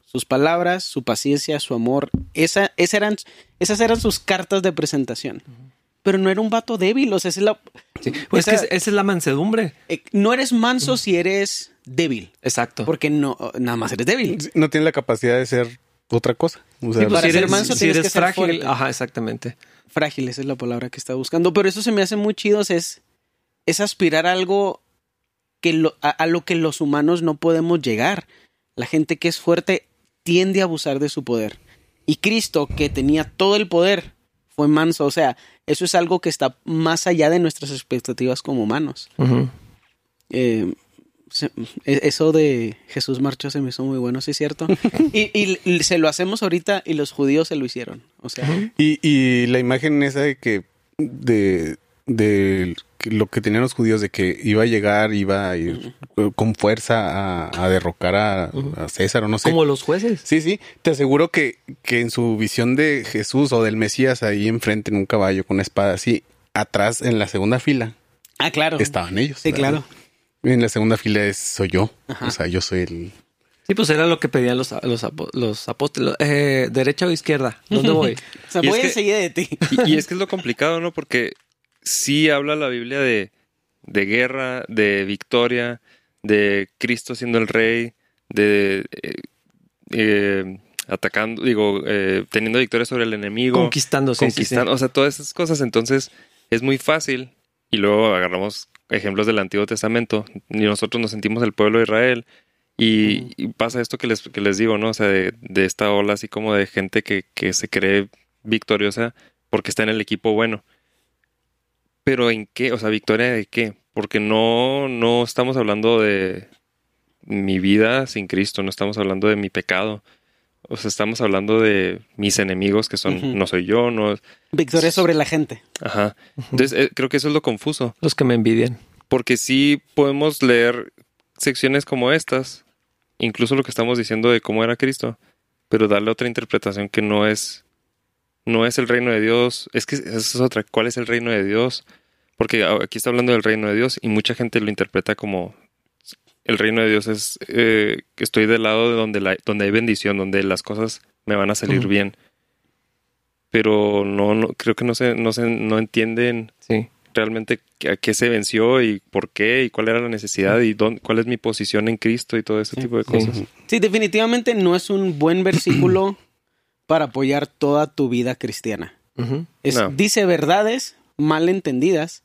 Speaker 4: Sus palabras, su paciencia, su amor, esa, eran, esas eran sus cartas de presentación. Pero no era un vato débil, o sea, esa es la...
Speaker 1: Pues esa, es la mansedumbre.
Speaker 4: Eh, no eres manso si eres débil.
Speaker 1: Exacto.
Speaker 4: Porque no, nada más eres débil.
Speaker 3: No tiene la capacidad de ser otra cosa.
Speaker 4: Pues para ser manso tienes que ser
Speaker 1: frágil. Ajá, exactamente.
Speaker 4: Frágil, esa es la palabra que está buscando. Pero eso se me hace muy chido, es, es aspirar a algo que a, lo que los humanos no podemos llegar. La gente que es fuerte tiende a abusar de su poder. Y Cristo, que tenía todo el poder, fue manso. O sea, eso es algo que está más allá de nuestras expectativas como humanos. Eh, e, eso de Jesús marchó se me hizo muy bueno, sí es cierto. y, se lo hacemos ahorita y los judíos se lo hicieron. O sea.
Speaker 3: y, y la imagen esa de que de, de lo que tenían los judíos de que iba a llegar, iba a ir con fuerza a, derrocar a, César o no sé.
Speaker 1: Como los jueces.
Speaker 3: Sí, sí. Te aseguro que, que en su visión de Jesús o del Mesías ahí enfrente en un caballo con una espada así, atrás en la segunda fila.
Speaker 4: Ah, claro.
Speaker 3: Estaban ellos.
Speaker 4: Sí, claro.
Speaker 3: En la segunda fila es, soy yo. O sea, yo soy el...
Speaker 1: Sí, pues era lo que pedían los, los, los apóstoles. Eh, ¿Derecha o izquierda? ¿Dónde voy?
Speaker 4: o sea, voy enseguida de ti.
Speaker 2: y, es que es lo complicado, ¿no? Porque sí habla la Biblia de, de guerra, de victoria, de Cristo siendo el rey, de eh, eh, atacando, digo, eh, teniendo victoria sobre el enemigo.
Speaker 1: Conquistando, sí,
Speaker 2: conquistando, o sea, todas esas cosas. Entonces es muy fácil. Y luego agarramos ejemplos del Antiguo Testamento. Y nosotros nos sentimos el pueblo de Israel. Y, pasa esto que les, que les digo, ¿no? O sea, de, esta ola así como de gente que, que se cree victoriosa porque está en el equipo bueno. Pero ¿en qué? O sea, victoria de qué? Porque no, no estamos hablando de mi vida sin Cristo, no estamos hablando de mi pecado. O sea, estamos hablando de mis enemigos que son, no soy yo, no.
Speaker 4: Victoria sobre la gente.
Speaker 2: Ajá. Entonces, eh, creo que eso es lo confuso.
Speaker 1: Los que me envidian.
Speaker 2: Porque sí podemos leer secciones como estas, incluso lo que estamos diciendo de cómo era Cristo, pero darle otra interpretación que no es, no es el reino de Dios. Es que esa es otra. ¿Cuál es el reino de Dios? Porque aquí está hablando del reino de Dios y mucha gente lo interpreta como el reino de Dios es eh, que estoy del lado de donde, la, donde hay bendición, donde las cosas me van a salir bien. Pero no, no, creo que no se, no se, no entienden realmente a qué se venció y por qué y cuál era la necesidad y dónde, cuál es mi posición en Cristo y todo ese tipo de cosas.
Speaker 4: Sí, definitivamente no es un buen versículo para apoyar toda tu vida cristiana. Dice verdades mal entendidas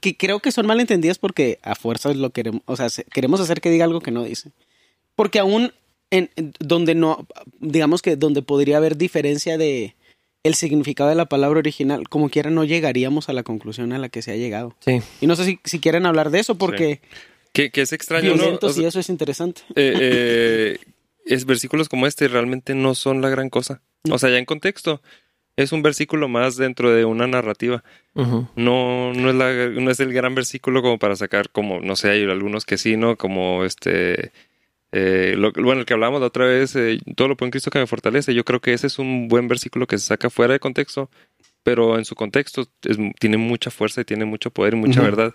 Speaker 4: que creo que son malentendidas porque a fuerza lo queremos, o sea, queremos hacer que diga algo que no dice. Porque aún en, donde no, digamos que donde podría haber diferencia de el significado de la palabra original, como quiera no llegaríamos a la conclusión a la que se ha llegado.
Speaker 1: Sí.
Speaker 4: Y no sé si, si quieren hablar de eso porque...
Speaker 2: Que, es extraño, ¿no?
Speaker 4: y eso es interesante.
Speaker 2: Eh, eh, es versículos como este realmente no son la gran cosa. O sea, ya en contexto, es un versículo más dentro de una narrativa. No, no es la, no es el gran versículo como para sacar como, no sé, hay algunos que sí, ¿no? Como este eh, bueno, el que hablamos la otra vez, eh, todo lo puedo en Cristo que me fortalece. Yo creo que ese es un buen versículo que se saca fuera de contexto pero en su contexto tiene mucha fuerza y tiene mucho poder y mucha verdad.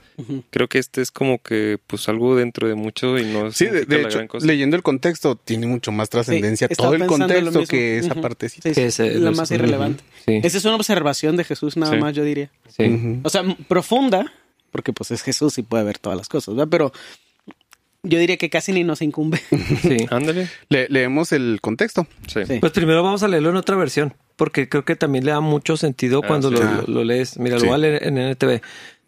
Speaker 2: Creo que este es como que pues algo dentro de mucho y no
Speaker 3: sí, de, hecho, leyendo el contexto tiene mucho más trascendencia todo el contexto que esa parte
Speaker 4: sí, es la más irrelevante. Esa es una observación de Jesús nada más, yo diría. O sea, profunda, porque pues es Jesús y puede ver todas las cosas, ¿verdad? Pero yo diría que casi ni nos incumbe.
Speaker 2: Sí, ándale.
Speaker 3: leemos el contexto.
Speaker 1: Sí. Pues primero vamos a leerlo en otra versión, porque creo que también le da mucho sentido ah, cuando lo, lees. Mira, lo voy a leer en NTV.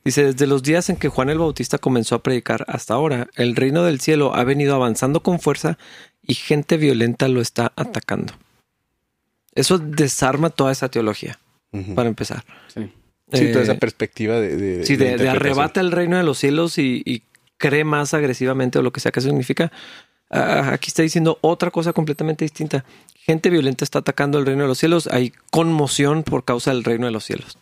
Speaker 1: Dice, desde los días en que Juan el Bautista comenzó a predicar hasta ahora, el reino del cielo ha venido avanzando con fuerza y gente violenta lo está atacando. Eso desarma toda esa teología, para empezar.
Speaker 3: Sí. toda esa eh, perspectiva de...
Speaker 1: sí, de, arrebata el reino de los cielos y cree más agresivamente o lo que sea que eso significa. Ah, aquí está diciendo otra cosa completamente distinta. Gente violenta está atacando el reino de los cielos. Hay conmoción por causa del reino de los cielos.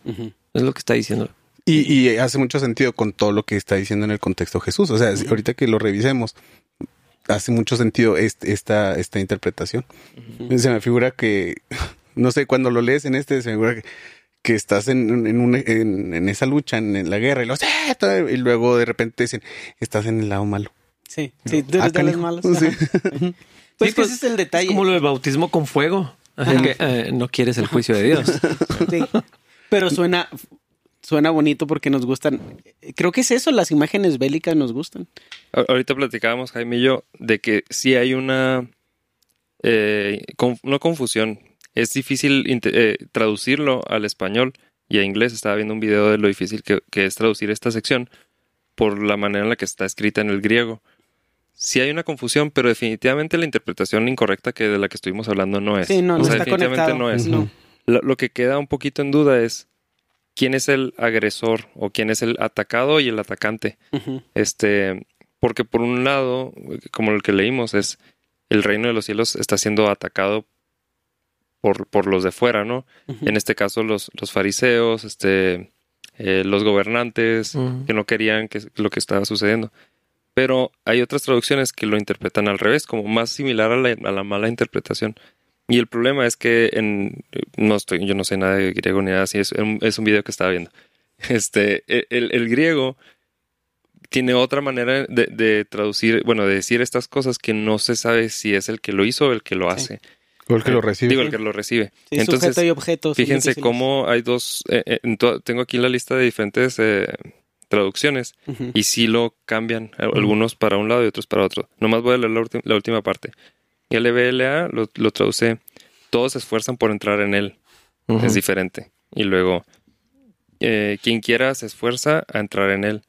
Speaker 1: Es lo que está diciendo.
Speaker 3: Y, hace mucho sentido con todo lo que está diciendo en el contexto Jesús. O sea, ahorita que lo revisemos, hace mucho sentido esta, esta interpretación. Se me figura que, no sé, cuando lo lees en este, se me figura que que estás en, en, en, esa lucha, en, la guerra, y, los, y luego de repente dicen, estás en el lado malo.
Speaker 4: Sí, sí, tú eres de los malos. Pues, pues, ese es el detalle. Es
Speaker 1: como lo del bautismo con fuego. Que, eh, no quieres el juicio de Dios.
Speaker 4: Sí. Pero suena, suena bonito porque nos gustan. Creo que es eso, las imágenes bélicas nos gustan.
Speaker 2: Ahorita platicábamos, Jaime y yo, de que sí hay una, eh, no confusión, es difícil eh, traducirlo al español y a inglés. Estaba viendo un video de lo difícil que, es traducir esta sección por la manera en la que está escrita en el griego. Sí hay una confusión, pero definitivamente la interpretación incorrecta que de la que estuvimos hablando no es.
Speaker 4: Sí, no, no está definitivamente no es.
Speaker 2: Lo, que queda un poquito en duda es quién es el agresor o quién es el atacado y el atacante. Este, porque por un lado, como el que leímos, es el reino de los cielos está siendo atacado por, por los de fuera, ¿no? En este caso los, los fariseos, este, eh, los gobernantes que no querían que lo que estaba sucediendo. Pero hay otras traducciones que lo interpretan al revés, como más similar a la, mala interpretación. Y el problema es que en, no estoy, yo no sé nada de griego ni nada así, es, es un video que estaba viendo. Este, el, el griego tiene otra manera de, traducir, bueno, de decir estas cosas que no se sabe si es el que lo hizo o el que lo hace.
Speaker 3: O el que lo recibe.
Speaker 2: Digo, el que lo recibe.
Speaker 4: Entonces, y objetos.
Speaker 2: Fíjense cómo hay dos. Eh, tengo aquí la lista de diferentes traducciones y sí lo cambian, algunos para un lado y otros para otro. Nomás voy a leer la, última parte. LBLA lo, lo, traduce, todos se esfuerzan por entrar en él. Es diferente. Y luego, eh, quien quiera se esfuerza a entrar en él.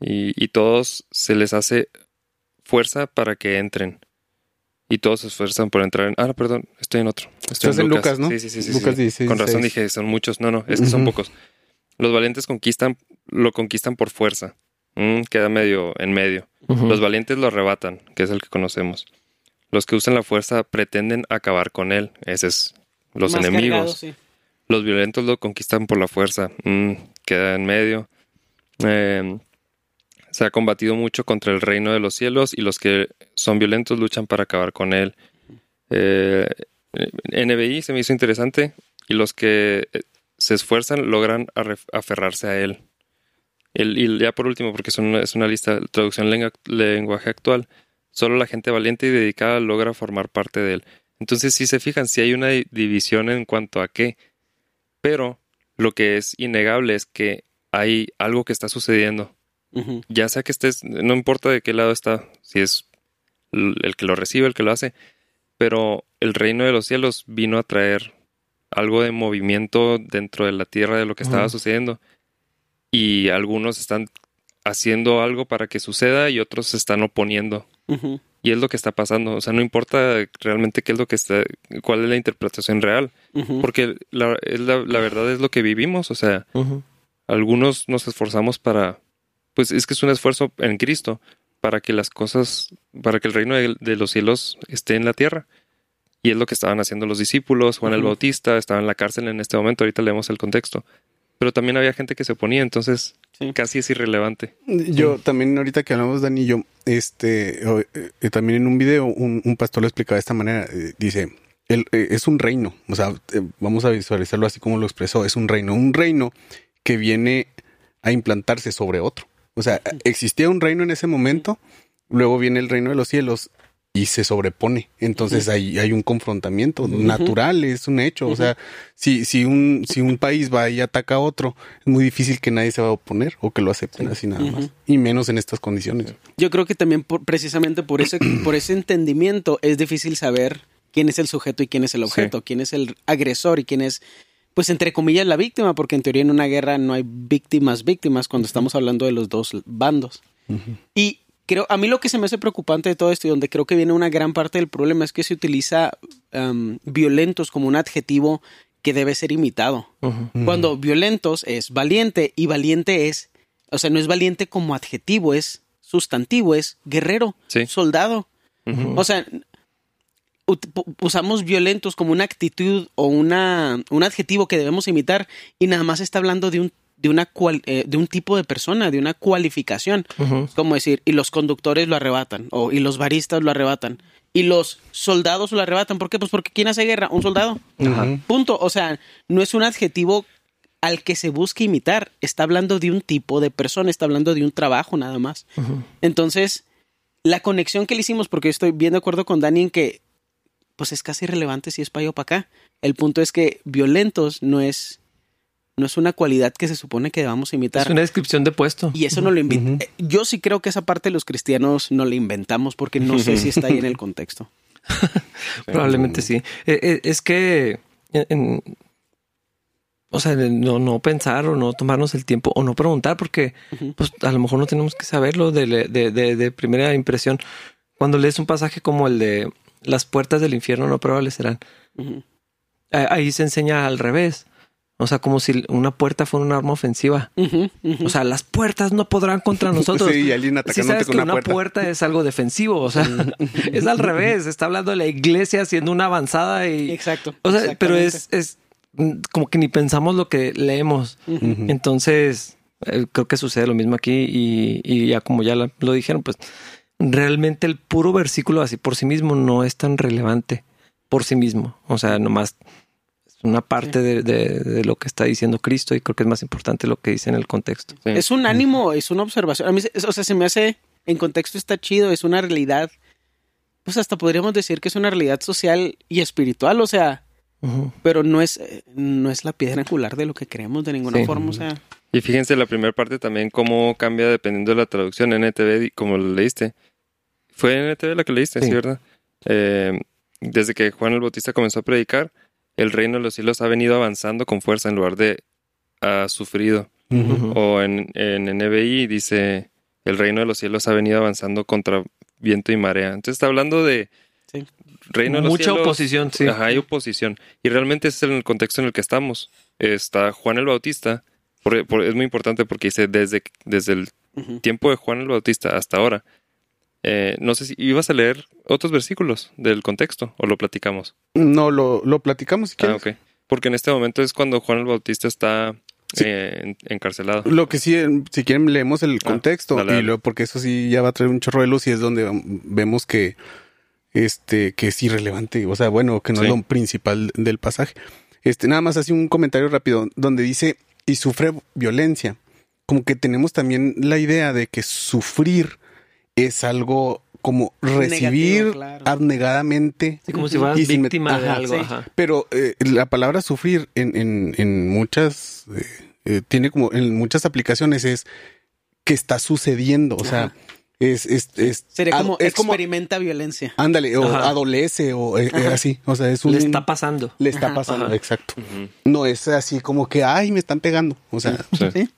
Speaker 2: Y, y, todos se les hace fuerza para que entren. Y todos se esfuerzan por entrar en... Ah, perdón, estoy en otro.
Speaker 3: Estoy en Lucas, ¿no?
Speaker 2: Sí, sí, sí. sí, Con razón dije, son muchos. No, no, es que son pocos. Los valientes conquistan, lo conquistan por fuerza. Mm, queda medio en medio. Los valientes lo arrebatan, que es el que conocemos. Los que usan la fuerza pretenden acabar con él. Ese es los enemigos. Los violentos lo conquistan por la fuerza. Mm, queda en medio. Em, se ha combatido mucho contra el reino de los cielos y los que son violentos luchan para acabar con él. Eh, NBI se me hizo interesante y los que se esfuerzan logran aferrarse a él. y ya por último, porque es una, es una lista, traducción lenguaje actual, solo la gente valiente y dedicada logra formar parte de él. Entonces, si se fijan, si hay una división en cuanto a qué, pero lo que es innegable es que hay algo que está sucediendo. Ya sea que estés, no importa de qué lado está, si es el que lo recibe, el que lo hace, pero el reino de los cielos vino a traer algo de movimiento dentro de la tierra de lo que estaba sucediendo. Y algunos están haciendo algo para que suceda y otros se están oponiendo. Y es lo que está pasando. O sea, no importa realmente qué es lo que está, cuál es la interpretación real. Porque la, la, verdad es lo que vivimos. O sea, algunos nos esforzamos para, pues es que es un esfuerzo en Cristo para que las cosas, para que el reino de los cielos esté en la tierra. Y es lo que estaban haciendo los discípulos, Juan el Bautista, estaba en la cárcel en este momento, ahorita leemos el contexto. Pero también había gente que se oponía, entonces casi es irrelevante.
Speaker 3: Yo también ahorita que hablamos, Dani y yo, este, eh, también en un video un, pastor lo explicaba de esta manera, eh, dice, el, eh, es un reino, o sea, vamos a visualizarlo así como lo expresó, es un reino, un reino que viene a implantarse sobre otro. O sea, existía un reino en ese momento, luego viene el reino de los cielos y se sobrepone. Entonces hay, hay un confrontamiento natural, es un hecho. O sea, si, si, un, si un país va y ataca a otro, es muy difícil que nadie se va a oponer o que lo acepten así nada más. Y menos en estas condiciones.
Speaker 4: Yo creo que también precisamente por ese, por ese entendimiento es difícil saber quién es el sujeto y quién es el objeto, quién es el agresor y quién es, pues entre comillas, la víctima, porque en teoría en una guerra no hay víctimas víctimas cuando estamos hablando de los dos bandos. Y creo, a mí lo que se me hace preocupante de todo esto y donde creo que viene una gran parte del problema es que se utiliza violentos como un adjetivo que debe ser imitado. Cuando violentos es valiente y valiente es, o sea, no es valiente como adjetivo, es sustantivo, es guerrero, soldado. O sea, usamos violentos como una actitud o una, un adjetivo que debemos imitar y nada más está hablando de un de, una eh, de un tipo de persona, de una cualificación. Como decir, y los conductores lo arrebatan, o y los baristas lo arrebatan, y los soldados lo arrebatan. ¿Por qué? Pues porque ¿quién hace guerra? Un soldado. Punto. O sea, no es un adjetivo al que se busca imitar. Está hablando de un tipo de persona, está hablando de un trabajo nada más. Entonces, la conexión que le hicimos, porque estoy bien de acuerdo con Dani en que pues es casi irrelevante si es para allá o para acá. El punto es que violentos no es no es una cualidad que se supone que debamos imitar.
Speaker 1: Es una descripción de puesto.
Speaker 4: Y eso no lo invita. Eh, yo sí creo que esa parte los cristianos no la inventamos porque no sé si está ahí en el contexto.
Speaker 1: Probablemente sí. Eh, eh, es que, o sea, no, no pensar o no tomarnos el tiempo o no preguntar porque pues, a lo mejor no tenemos que saberlo de, de, primera impresión. Cuando lees un pasaje como el de las puertas del infierno no prevalecerán, ahí se enseña al revés. O sea, como si una puerta fuera un arma ofensiva. O sea, las puertas no podrán contra nosotros.
Speaker 3: sí, y alguien atacándote
Speaker 1: con una, puerta. es algo defensivo. O sea, es al revés. Está hablando de la iglesia haciendo una avanzada y.
Speaker 4: Exacto.
Speaker 1: O sea, pero es, es como que ni pensamos lo que leemos. Entonces, eh, creo que sucede lo mismo aquí y, y ya como ya lo dijeron, pues realmente el puro versículo así por sí mismo no es tan relevante por sí mismo. O sea, nomás una parte de, lo que está diciendo Cristo y creo que es más importante lo que dice en el contexto.
Speaker 4: Es un ánimo, es una observación. A mí, o sea, se me hace, en contexto está chido, es una realidad, pues hasta podríamos decir que es una realidad social y espiritual, o sea, pero no es, no es la piedra angular de lo que creemos de ninguna forma, o sea.
Speaker 2: Y fíjense la primera parte también cómo cambia dependiendo de la traducción NTV, como lo leíste. Fue NTV la que leíste, sí, ¿verdad? Eh, desde que Juan el Bautista comenzó a predicar, el reino de los cielos ha venido avanzando con fuerza en lugar de ha sufrido. O en, en NBI dice, el reino de los cielos ha venido avanzando contra viento y marea. Entonces está hablando de
Speaker 1: reino de los Mucha oposición, sí.
Speaker 2: Ajá, hay oposición. Y realmente ese es el contexto en el que estamos. Está Juan el Bautista, es muy importante porque dice desde, desde el tiempo de Juan el Bautista hasta ahora, eh, no sé si ibas a leer otros versículos del contexto o lo platicamos.
Speaker 3: No, lo, lo platicamos si
Speaker 2: ah, quieres. Ah, ok. Porque en este momento es cuando Juan el Bautista está eh, encarcelado.
Speaker 3: Lo que sí, si quieren leemos el ah, contexto y luego porque eso sí ya va a traer un chorro de luz y es donde vemos que este que es irrelevante, o sea, bueno, que no es lo principal del pasaje. Este nada más así un comentario rápido donde dice y sufre violencia. Como que tenemos también la idea de que sufrir es algo como recibir abnegadamente.
Speaker 1: como si fueras víctima de algo.
Speaker 3: Pero eh, la palabra sufrir en, en, en muchas, eh, eh, tiene como en muchas aplicaciones es que está sucediendo. O sea, es, es, es,
Speaker 4: Sería como experimenta violencia.
Speaker 3: Ándale, o adolece, o así. O sea, es un.
Speaker 1: Le está pasando.
Speaker 3: Le está pasando, exacto. No es así como que, ay, me están pegando. O sea,
Speaker 4: ¿sí?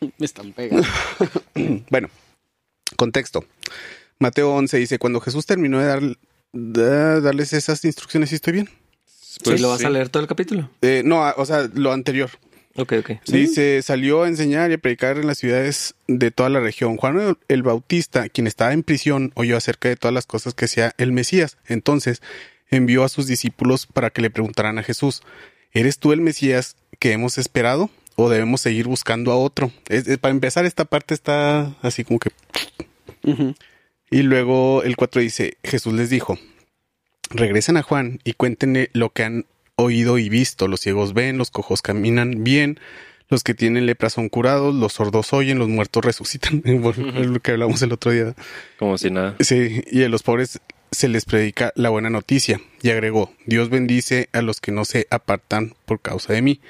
Speaker 4: me están pegando.
Speaker 3: bueno, Contexto. Mateo 11 dice, cuando Jesús terminó de, dar, darles esas instrucciones, ¿sí estoy bien?
Speaker 1: Pues, ¿Lo vas a leer todo el capítulo?
Speaker 3: Eh, no, o sea, lo anterior.
Speaker 1: Ok, ok.
Speaker 3: Dice, salió a enseñar y a predicar en las ciudades de toda la región. Juan el Bautista, quien estaba en prisión, oyó acerca de todas las cosas que hacía el Mesías. Entonces envió a sus discípulos para que le preguntaran a Jesús, ¿eres tú el Mesías que hemos esperado o debemos seguir buscando a otro? para empezar, esta parte está así como que y luego el 4 dice, Jesús les dijo, regresen a Juan y cuéntenle lo que han oído y visto. Los ciegos ven, los cojos caminan bien, los que tienen lepra son curados, los sordos oyen, los muertos resucitan. Es lo que hablamos el otro día.
Speaker 2: Como si nada.
Speaker 3: Sí, y a los pobres se les predica la buena noticia. Y agregó, Dios bendice a los que no se apartan por causa de mí.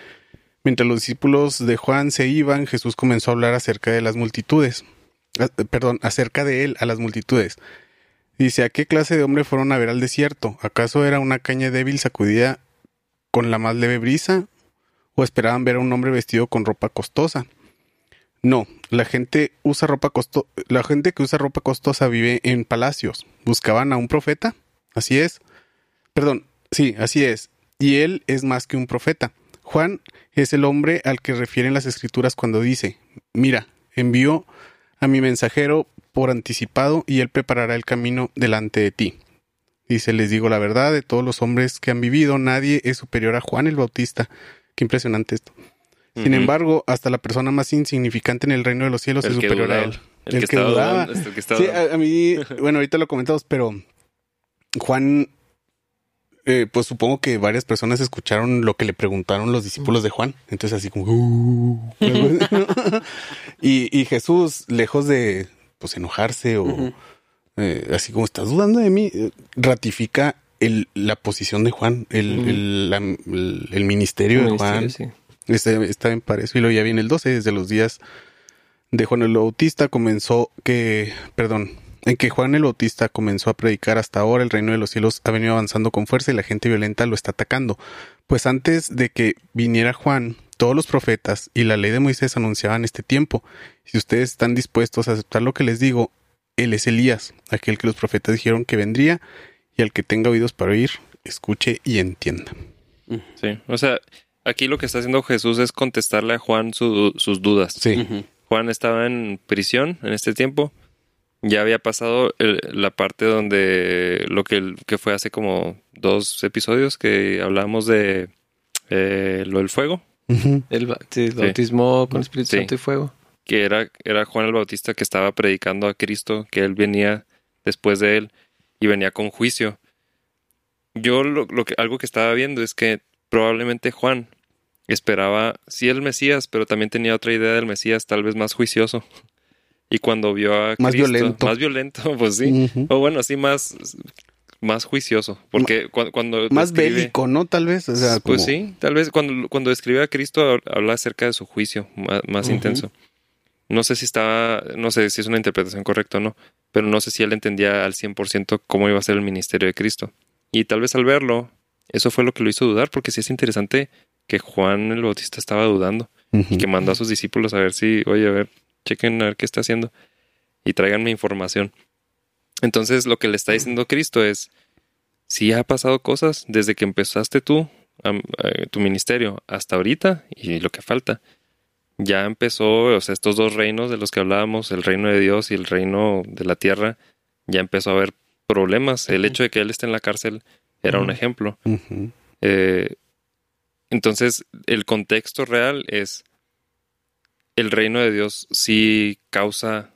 Speaker 3: Mientras los discípulos de Juan se iban, Jesús comenzó a hablar acerca de las multitudes. Ah, perdón, acerca de él a las multitudes. Dice, ¿a qué clase de hombre fueron a ver al desierto? ¿Acaso era una caña débil sacudida con la más leve brisa? ¿O esperaban ver a un hombre vestido con ropa costosa? No, la gente usa ropa costosa, la gente que usa ropa costosa vive en palacios. ¿Buscaban a un profeta? Así es. Perdón, sí, así es. Y él es más que un profeta. Juan es el hombre al que refieren las escrituras cuando dice, mira, envió a mi mensajero por anticipado y él preparará el camino delante de ti. Dice, les digo la verdad, de todos los hombres que han vivido, nadie es superior a Juan el Bautista. Qué impresionante esto. Sin embargo, hasta la persona más insignificante en el reino de los cielos es superior a él.
Speaker 2: El, que, dudaba.
Speaker 3: sí, a, mí, bueno, ahorita lo comentamos, pero Juan eh, pues supongo que varias personas escucharon lo que le preguntaron los discípulos de Juan. Entonces así como... Uh". y, Jesús, lejos de pues enojarse o eh, así como estás dudando de mí, eh, ratifica el, la posición de Juan, el, el, ministerio de Juan. Está, está en parejo. Y luego ya viene el 12, desde los días de Juan el Bautista comenzó que, perdón, en que Juan el Bautista comenzó a predicar hasta ahora, el reino de los cielos ha venido avanzando con fuerza y la gente violenta lo está atacando. Pues antes de que viniera Juan, todos los profetas y la ley de Moisés anunciaban este tiempo. Si ustedes están dispuestos a aceptar lo que les digo, él es Elías, aquel que los profetas dijeron que vendría, y al que tenga oídos para oír, escuche y entienda.
Speaker 2: Sí, o sea, aquí lo que está haciendo Jesús es contestarle a Juan sus dudas.
Speaker 3: Sí.
Speaker 2: Juan estaba en prisión en este tiempo ya había pasado la parte donde lo que, que, fue hace como dos episodios que hablamos de eh, lo del fuego.
Speaker 1: el, bautismo con Espíritu Santo y fuego.
Speaker 2: Que era, era Juan el Bautista que estaba predicando a Cristo, que él venía después de él y venía con juicio. Yo lo, lo que, algo que estaba viendo es que probablemente Juan esperaba, sí, el Mesías, pero también tenía otra idea del Mesías, tal vez más juicioso. Y cuando vio a
Speaker 3: más violento.
Speaker 2: más violento, pues sí, o bueno, sí, más, más juicioso, porque cuando...
Speaker 3: más bélico, ¿no? Tal vez, o sea,
Speaker 2: Pues sí, tal vez cuando, cuando describe a Cristo habla acerca de su juicio más, intenso. No sé si estaba, no sé si es una interpretación correcta o no, pero no sé si él entendía al 100% cómo iba a ser el ministerio de Cristo. Y tal vez al verlo, eso fue lo que lo hizo dudar, porque sí es interesante que Juan el Bautista estaba dudando y que mandó a sus discípulos a ver si, oye, a ver, chequen a ver qué está haciendo y tráiganme información. Entonces lo que le está diciendo Cristo es, si ha pasado cosas desde que empezaste tú, eh, tu ministerio, hasta ahorita y lo que falta. Ya empezó, o sea, estos dos reinos de los que hablábamos, el reino de Dios y el reino de la tierra, ya empezó a haber problemas. El hecho de que él esté en la cárcel era un ejemplo. eh, entonces, el contexto real es el reino de Dios sí causa,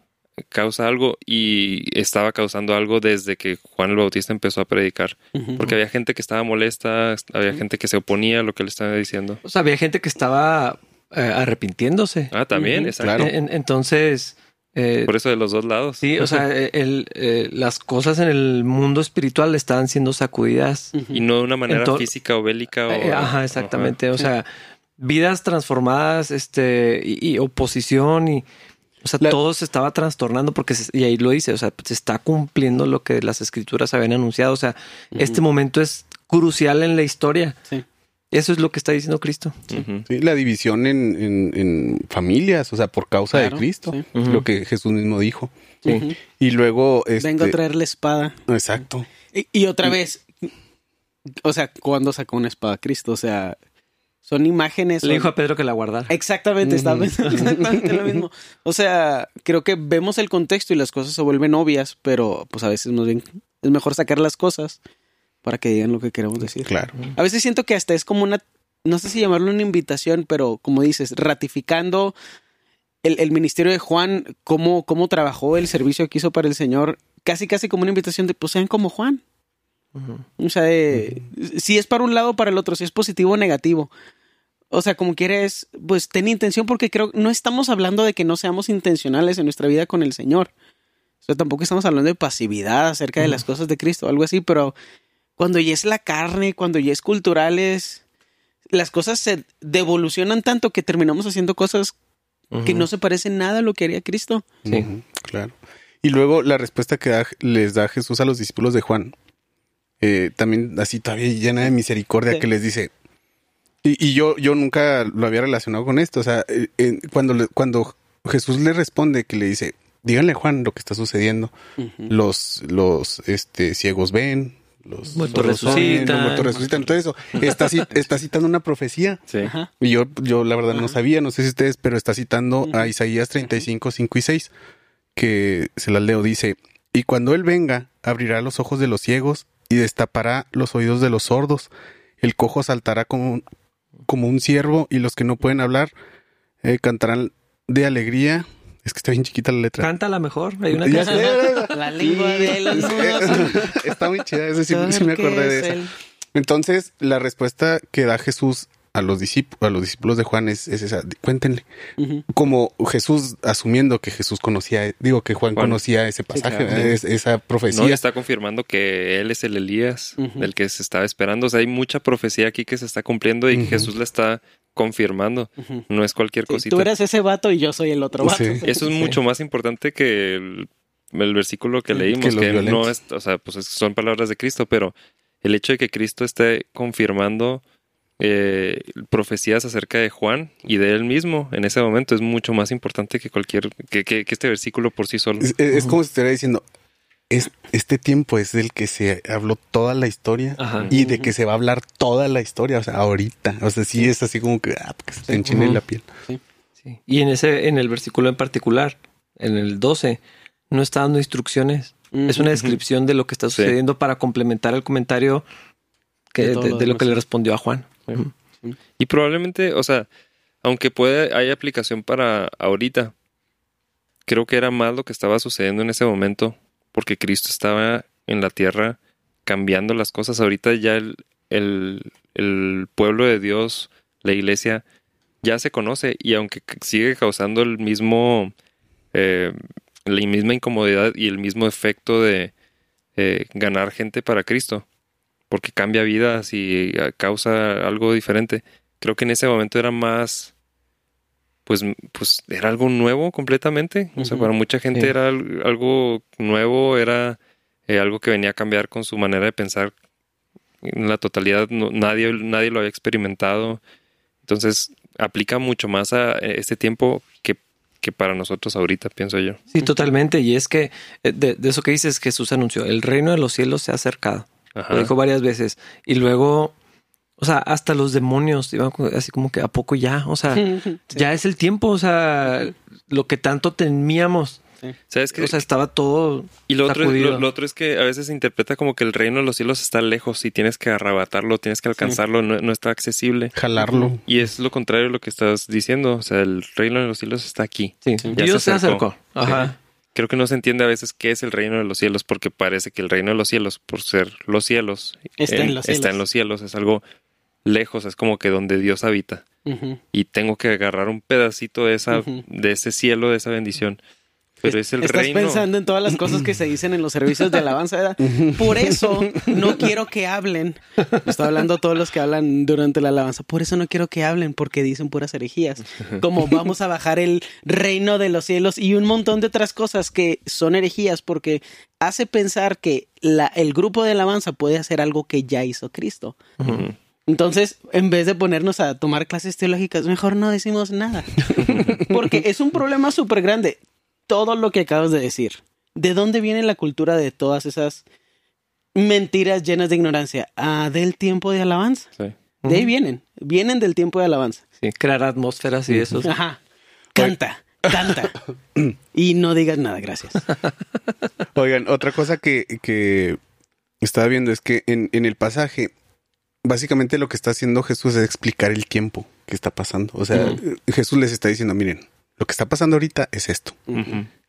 Speaker 2: causa algo y estaba causando algo desde que Juan el Bautista empezó a predicar. Porque había gente que estaba molesta, había gente que se oponía a lo que le estaba diciendo.
Speaker 1: O sea, había gente que estaba eh, arrepintiéndose.
Speaker 2: Ah, también, exacto.
Speaker 1: entonces,
Speaker 2: eh, Por eso de los dos lados.
Speaker 1: Sí, o sea, el, eh, las cosas en el mundo espiritual estaban siendo sacudidas.
Speaker 2: Y no de una manera física o bélica. O...
Speaker 1: Eh, ajá, exactamente. O sea, vidas transformadas, este, y, oposición y... O sea, todo se estaba trastornando porque, y ahí lo dice, o sea, se está cumpliendo lo que las escrituras habían anunciado. O sea, este momento es crucial en la historia. Sí. Eso es lo que está diciendo Cristo.
Speaker 3: Sí, la división en, familias, o sea, por causa de Cristo, lo que Jesús mismo dijo. Y luego...
Speaker 4: Vengo a este, traer la espada.
Speaker 3: Exacto.
Speaker 4: Y, otra vez, o sea, ¿cuándo sacó una espada Cristo? O sea, son imágenes.
Speaker 1: Le dijo a Pedro que la guardara.
Speaker 4: Exactamente, está exactamente lo mismo. O sea, creo que vemos el contexto y las cosas se vuelven obvias, pero pues a veces más bien es mejor sacar las cosas para que digan lo que queremos decir.
Speaker 3: Claro.
Speaker 4: A veces siento que hasta es como una, no sé si llamarlo una invitación, pero como dices, ratificando el, ministerio de Juan, cómo, cómo trabajó el servicio que hizo para el Señor, casi casi como una invitación de, pues sean como Juan. O sea, si es para un lado o para el otro, si es positivo o negativo. O sea, como quieres, pues ten intención porque creo no estamos hablando de que no seamos intencionales en nuestra vida con el Señor. O sea, tampoco estamos hablando de pasividad acerca de las cosas de Cristo, algo así, pero cuando ya es la carne, cuando ya es culturales, las cosas se devolucionan tanto que terminamos haciendo cosas que no se parecen nada a lo que haría Cristo.
Speaker 3: Sí, claro. Y luego la respuesta que les da Jesús a los discípulos de Juan, eh, también así todavía llena de misericordia, que les dice, y, yo, yo nunca lo había relacionado con esto, o sea, eh, cuando, cuando Jesús le responde que le dice, díganle a Juan lo que está sucediendo, los, los este, ciegos ven, los
Speaker 1: muertos resucitan.
Speaker 3: resucitan, todo eso. Está, está citando una profecía. Y yo, yo la verdad no sabía, no sé si ustedes, pero está citando a Isaías 35, 5 y 6, que se las leo, dice, y cuando Él venga, abrirá los ojos de los ciegos y destapará los oídos de los sordos. El cojo saltará como, como un ciervo y los que no pueden hablar eh, cantarán de alegría es que está bien chiquita la letra.
Speaker 1: Cántala mejor. Hay una
Speaker 4: La lengua de los
Speaker 3: Está muy chida. Eso sí, me acordé de eso. Entonces, la respuesta que da Jesús a los discípulos, a los discípulos de Juan es, esa. Cuéntenle. Como Jesús, asumiendo que Jesús conocía, digo que Juan, conocía ese pasaje, esa profecía. No,
Speaker 2: está confirmando que él es el Elías, del que se estaba esperando. O sea, hay mucha profecía aquí que se está cumpliendo y Jesús la está confirmando. No es cualquier cosita.
Speaker 4: Tú eres ese vato y yo soy el otro vato.
Speaker 2: Eso es mucho más importante que el, versículo que leímos, que, no es, o sea, pues son palabras de Cristo, pero el hecho de que Cristo esté confirmando eh, profecías acerca de Juan y de él mismo en ese momento es mucho más importante que cualquier, que, que, este versículo por sí solo.
Speaker 3: Es, como si estuviera diciendo, es, este tiempo es del que se habló toda la historia y de que se va a hablar toda la historia, o sea, ahorita. O sea, sí, es así como que, ah, se te enchine la piel. Sí.
Speaker 1: Y en ese, en el versículo en particular, en el 12, no está dando instrucciones. Es una descripción de lo que está sucediendo para complementar el comentario que, de, lo que le respondió a Juan.
Speaker 2: Y probablemente, o sea, aunque puede, hay aplicación para ahorita, creo que era más lo que estaba sucediendo en ese momento porque Cristo estaba en la tierra cambiando las cosas. Ahorita ya el, el pueblo de Dios, la iglesia, ya se conoce y aunque sigue causando el mismo, eh, la misma incomodidad y el mismo efecto de eh, ganar gente para Cristo, porque cambia vidas y eh, causa algo diferente, creo que en ese momento era más, pues, pues era algo nuevo completamente, o sea, para mucha gente era algo nuevo, era algo que venía a cambiar con su manera de pensar en la totalidad, nadie, nadie lo había experimentado. Entonces, aplica mucho más a este tiempo que, que, para nosotros ahorita, pienso yo.
Speaker 1: Sí, totalmente. Y es que eh, de, eso que dices, Jesús anunció, el reino de los cielos se ha acercado. Lo dijo varias veces. Y luego, o sea, hasta los demonios iban así como que a poco ya, o sea, ya es el tiempo, o sea, lo que tanto temíamos
Speaker 2: ¿Sabes
Speaker 1: O sea, estaba todo.
Speaker 2: Y lo otro, es, lo, otro, es que a veces se interpreta como que el reino de los cielos está lejos y tienes que arrebatarlo, tienes que alcanzarlo, no, está accesible.
Speaker 3: Jalarlo.
Speaker 2: Y es lo contrario de lo que estás diciendo. O sea, el reino de los cielos está aquí.
Speaker 1: Sí, Dios se acercó. Ajá.
Speaker 2: Creo que no se entiende a veces qué es el reino de los cielos, porque parece que el reino de los cielos, por ser los cielos,
Speaker 4: está, en, los cielos.
Speaker 2: está en los cielos, es algo lejos, es como que donde Dios habita. Y tengo que agarrar un pedacito de esa, de ese cielo, de esa bendición. Pero es el
Speaker 4: Estás pensando en todas las cosas que se dicen en los servicios de alabanza. ¿verdad? Por eso no quiero que hablen. Estoy hablando a todos los que hablan durante la alabanza. Por eso no quiero que hablen porque dicen puras herejías. Como vamos a bajar el reino de los cielos y un montón de otras cosas que son herejías porque hace pensar que la, el grupo de alabanza puede hacer algo que ya hizo Cristo. Entonces, en vez de ponernos a tomar clases teológicas, mejor no decimos nada. Porque es un problema súper grande todo lo que acabas de decir. ¿De dónde viene la cultura de todas esas mentiras llenas de ignorancia? Ah, del tiempo de alabanza. Sí. De ahí vienen. Vienen del tiempo de alabanza.
Speaker 1: Sí, crear atmósferas y eso.
Speaker 4: Ajá. Canta, canta. y no digas nada, gracias.
Speaker 3: Oigan, otra cosa que, que estaba viendo es que en, en, el pasaje, básicamente lo que está haciendo Jesús es explicar el tiempo que está pasando. O sea, Jesús les está diciendo, miren, lo que está pasando ahorita es esto.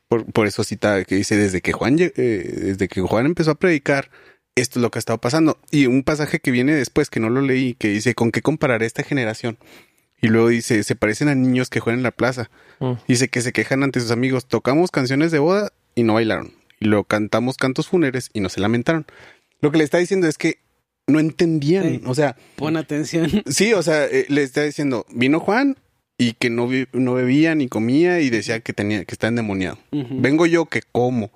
Speaker 3: por, eso cita que dice desde que Juan eh, desde que Juan empezó a predicar, esto es lo que ha estado pasando. Y un pasaje que viene después, que no lo leí, que dice, ¿con qué compararé esta generación? Y luego dice, se parecen a niños que juegan en la plaza. Mm. Dice que se quejan ante sus amigos, tocamos canciones de boda y no bailaron. Y luego cantamos cantos fúnebres y no se lamentaron. Lo que le está diciendo es que no entendían, o sea...
Speaker 4: Pon atención.
Speaker 3: Sí, o sea, eh, le está diciendo, vino Juan y que no, no bebía ni comía y decía que tenía que está endemoniado. Vengo yo que como,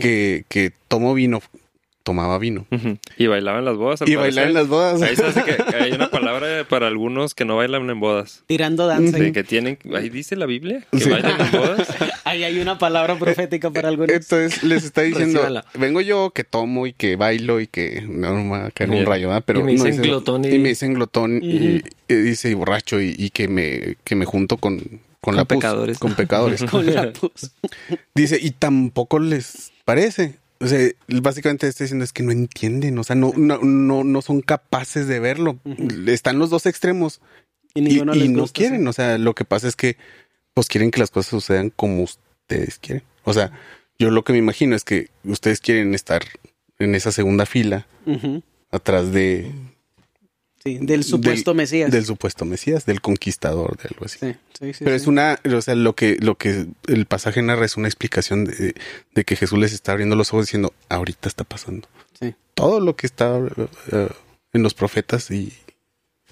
Speaker 3: que, que tomo vino, tomaba vino.
Speaker 2: Y bailaba en las bodas.
Speaker 3: y bailaba en las bodas.
Speaker 2: Ahí se que hay una palabra para algunos que no bailan en bodas.
Speaker 4: Tirando danza.
Speaker 2: que tienen, ahí dice la Biblia, que bailan en bodas.
Speaker 4: ahí hay una palabra profética para algunos.
Speaker 3: Entonces les está diciendo, vengo yo que tomo y que bailo y que no, me va a caer un rayo, pero
Speaker 1: y me dicen glotón y...
Speaker 3: me dicen glotón y, dice borracho y, que me que me junto con con, la
Speaker 1: pecadores.
Speaker 3: con pecadores.
Speaker 4: con la pus.
Speaker 3: Dice, y tampoco les parece. O sea, básicamente está diciendo es que no entienden, o sea, no, no, no, no son capaces de verlo. Están los dos extremos y, no quieren. O sea, lo que pasa es que pues quieren que las cosas sucedan como ustedes quieren. O sea, yo lo que me imagino es que ustedes quieren estar en esa segunda fila atrás de
Speaker 4: del supuesto Mesías.
Speaker 3: Del supuesto Mesías, del conquistador, de algo así. Sí, sí, sí, Pero es una, o sea, lo que, lo que el pasaje narra es una explicación de, que Jesús les está abriendo los ojos diciendo, ahorita está pasando. Sí. Todo lo que está eh, en los profetas y,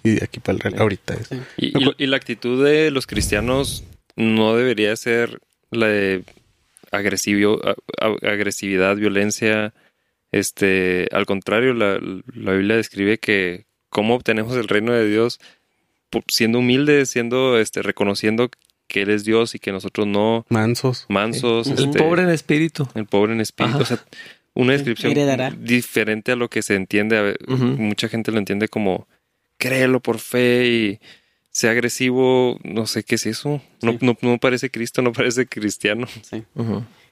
Speaker 3: y de aquí para el real, ahorita es.
Speaker 2: Y, la actitud de los cristianos no debería ser la de agresividad, violencia. Este, al contrario, la, la Biblia describe que, cómo obtenemos el reino de Dios siendo humildes, siendo, este, reconociendo que Él es Dios y que nosotros no.
Speaker 3: Mansos.
Speaker 2: Mansos.
Speaker 1: El este, pobre en espíritu.
Speaker 2: El pobre en espíritu. O sea, una descripción diferente a lo que se entiende. Mucha gente lo entiende como créelo por fe y sea agresivo. No sé qué es eso. No, no, parece Cristo, no parece cristiano.
Speaker 4: Sí.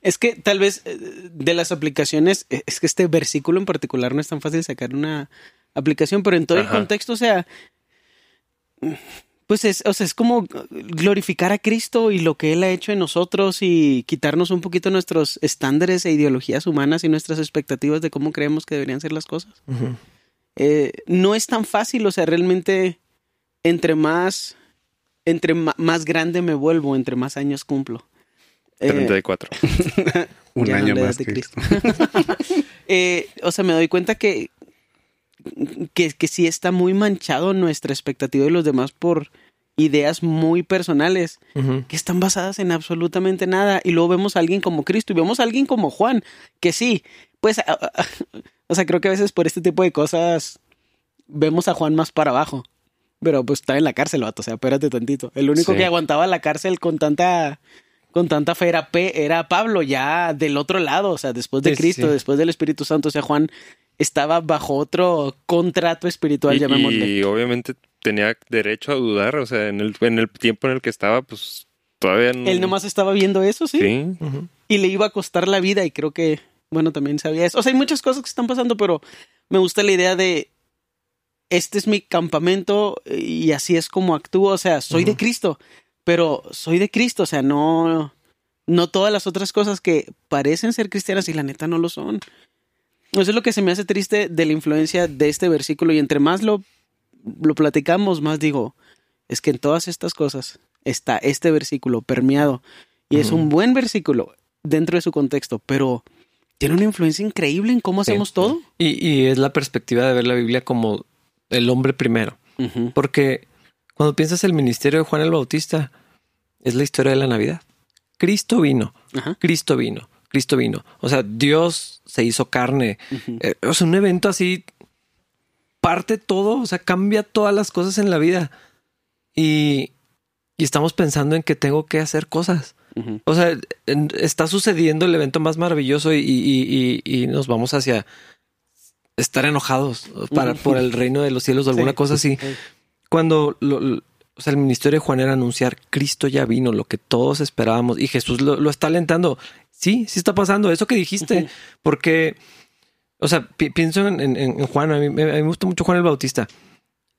Speaker 4: Es que tal vez eh, de las aplicaciones, eh, es que este versículo en particular no es tan fácil sacar una aplicación, pero en todo el contexto, o sea, pues es, o sea, es como glorificar a Cristo y lo que Él ha hecho en nosotros y quitarnos un poquito nuestros estándares e ideologías humanas y nuestras expectativas de cómo creemos que deberían ser las cosas. eh, no es tan fácil, o sea, realmente entre más, entre más grande me vuelvo, entre más años cumplo.
Speaker 2: 34.
Speaker 3: Un año más. Que... Cristo.
Speaker 4: eh, o sea, me doy cuenta que, que, que sí está muy manchado nuestra expectativa de los demás por ideas muy personales que están basadas en absolutamente nada. Y luego vemos a alguien como Cristo y vemos a alguien como Juan, que sí, pues, o sea, creo que a veces por este tipo de cosas vemos a Juan más para abajo. Pero pues está en la cárcel, vato, o sea, espérate tantito. El único que aguantaba la cárcel con tanta con tanta fe era, P, era Pablo, ya del otro lado, o sea, después de Cristo, después del Espíritu Santo, o sea, Juan estaba bajo otro contrato espiritual,
Speaker 2: y,
Speaker 4: llamémosle.
Speaker 2: Y obviamente tenía derecho a dudar, o sea, en el, en el tiempo en el que estaba, pues todavía no...
Speaker 4: Él nomás estaba viendo eso, sí.
Speaker 2: Sí.
Speaker 4: Y le iba a costar la vida y creo que, bueno, también sabía eso. O sea, hay muchas cosas que están pasando, pero me gusta la idea de, este es mi campamento y así es como actúo, o sea, soy de Cristo, pero soy de Cristo, o sea, no, no todas las otras cosas que parecen ser cristianas y la neta no lo son. Eso es lo que se me hace triste de la influencia de este versículo y entre más lo, lo platicamos, más digo, es que en todas estas cosas está este versículo permeado y es un buen versículo dentro de su contexto, pero tiene una influencia increíble en cómo hacemos todo.
Speaker 1: Y, y, es la perspectiva de ver la Biblia como el hombre primero, porque cuando piensas el ministerio de Juan el Bautista, es la historia de la Navidad. Cristo vino, Cristo vino, Cristo vino. O sea, Dios se hizo carne. Eh, o sea, un evento así parte todo, o sea, cambia todas las cosas en la vida. Y, y estamos pensando en que tengo que hacer cosas. O sea, está sucediendo el evento más maravilloso y, y, y, nos vamos hacia estar enojados para, por el reino de los cielos o alguna cosa así. Cuando lo, o sea, el ministerio de Juan era anunciar Cristo ya vino, lo que todos esperábamos y Jesús lo, está alentando. Sí, sí está pasando eso que dijiste, porque, o sea, pienso en, Juan, a mí, me gusta mucho Juan el Bautista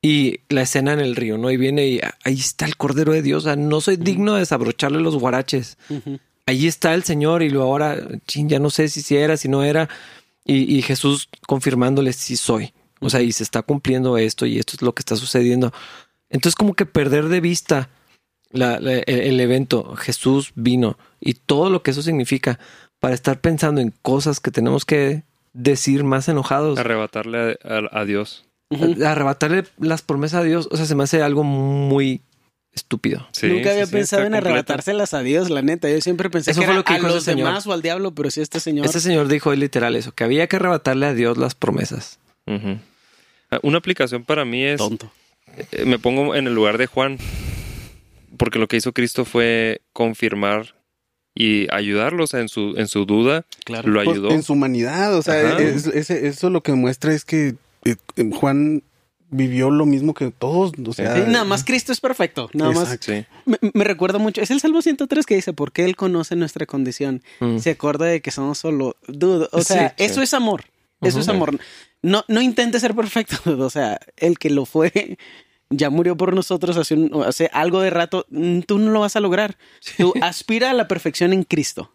Speaker 1: y la escena en el río, ¿no? Y viene y ahí está el Cordero de Dios, o sea, no soy digno de desabrocharle los guaraches. Ahí está el Señor y luego ahora, ya no sé si, si era, si no era. Y, y Jesús confirmándole si soy. O sea, y se está cumpliendo esto y esto es lo que está sucediendo. Entonces como que perder de vista el, evento, Jesús vino y todo lo que eso significa para estar pensando en cosas que tenemos que decir más enojados.
Speaker 2: Arrebatarle a, Dios.
Speaker 1: Arrebatarle las promesas a Dios. O sea, se me hace algo muy estúpido.
Speaker 4: Nunca había pensado en arrebatárselas a Dios, la neta. Yo siempre pensé que, lo que a los demás o al diablo, pero sí este señor.
Speaker 1: Este señor dijo literal eso, que había que arrebatarle a Dios las promesas.
Speaker 2: Ah, una aplicación para mí es...
Speaker 4: Tonto.
Speaker 2: Eh, me pongo en el lugar de Juan, porque lo que hizo Cristo fue confirmar y ayudarlos en su, en su duda. Claro. Lo pues, ayudó.
Speaker 3: en su humanidad, o sea, eso lo que muestra es que eh, Juan vivió lo mismo que todos. O sea,
Speaker 4: nada más Cristo es perfecto. Nada más. Me, recuerda mucho. Es el Salmo 103 que dice: Porque Él conoce nuestra condición. Mm. Se acuerda de que somos solo. Dude, o sea, eso es amor. Eso es amor. No, no intente ser perfecto. O sea, el que lo fue ya murió por nosotros hace, hace algo de rato. Mm, tú no lo vas a lograr. Tú aspira a la perfección en Cristo.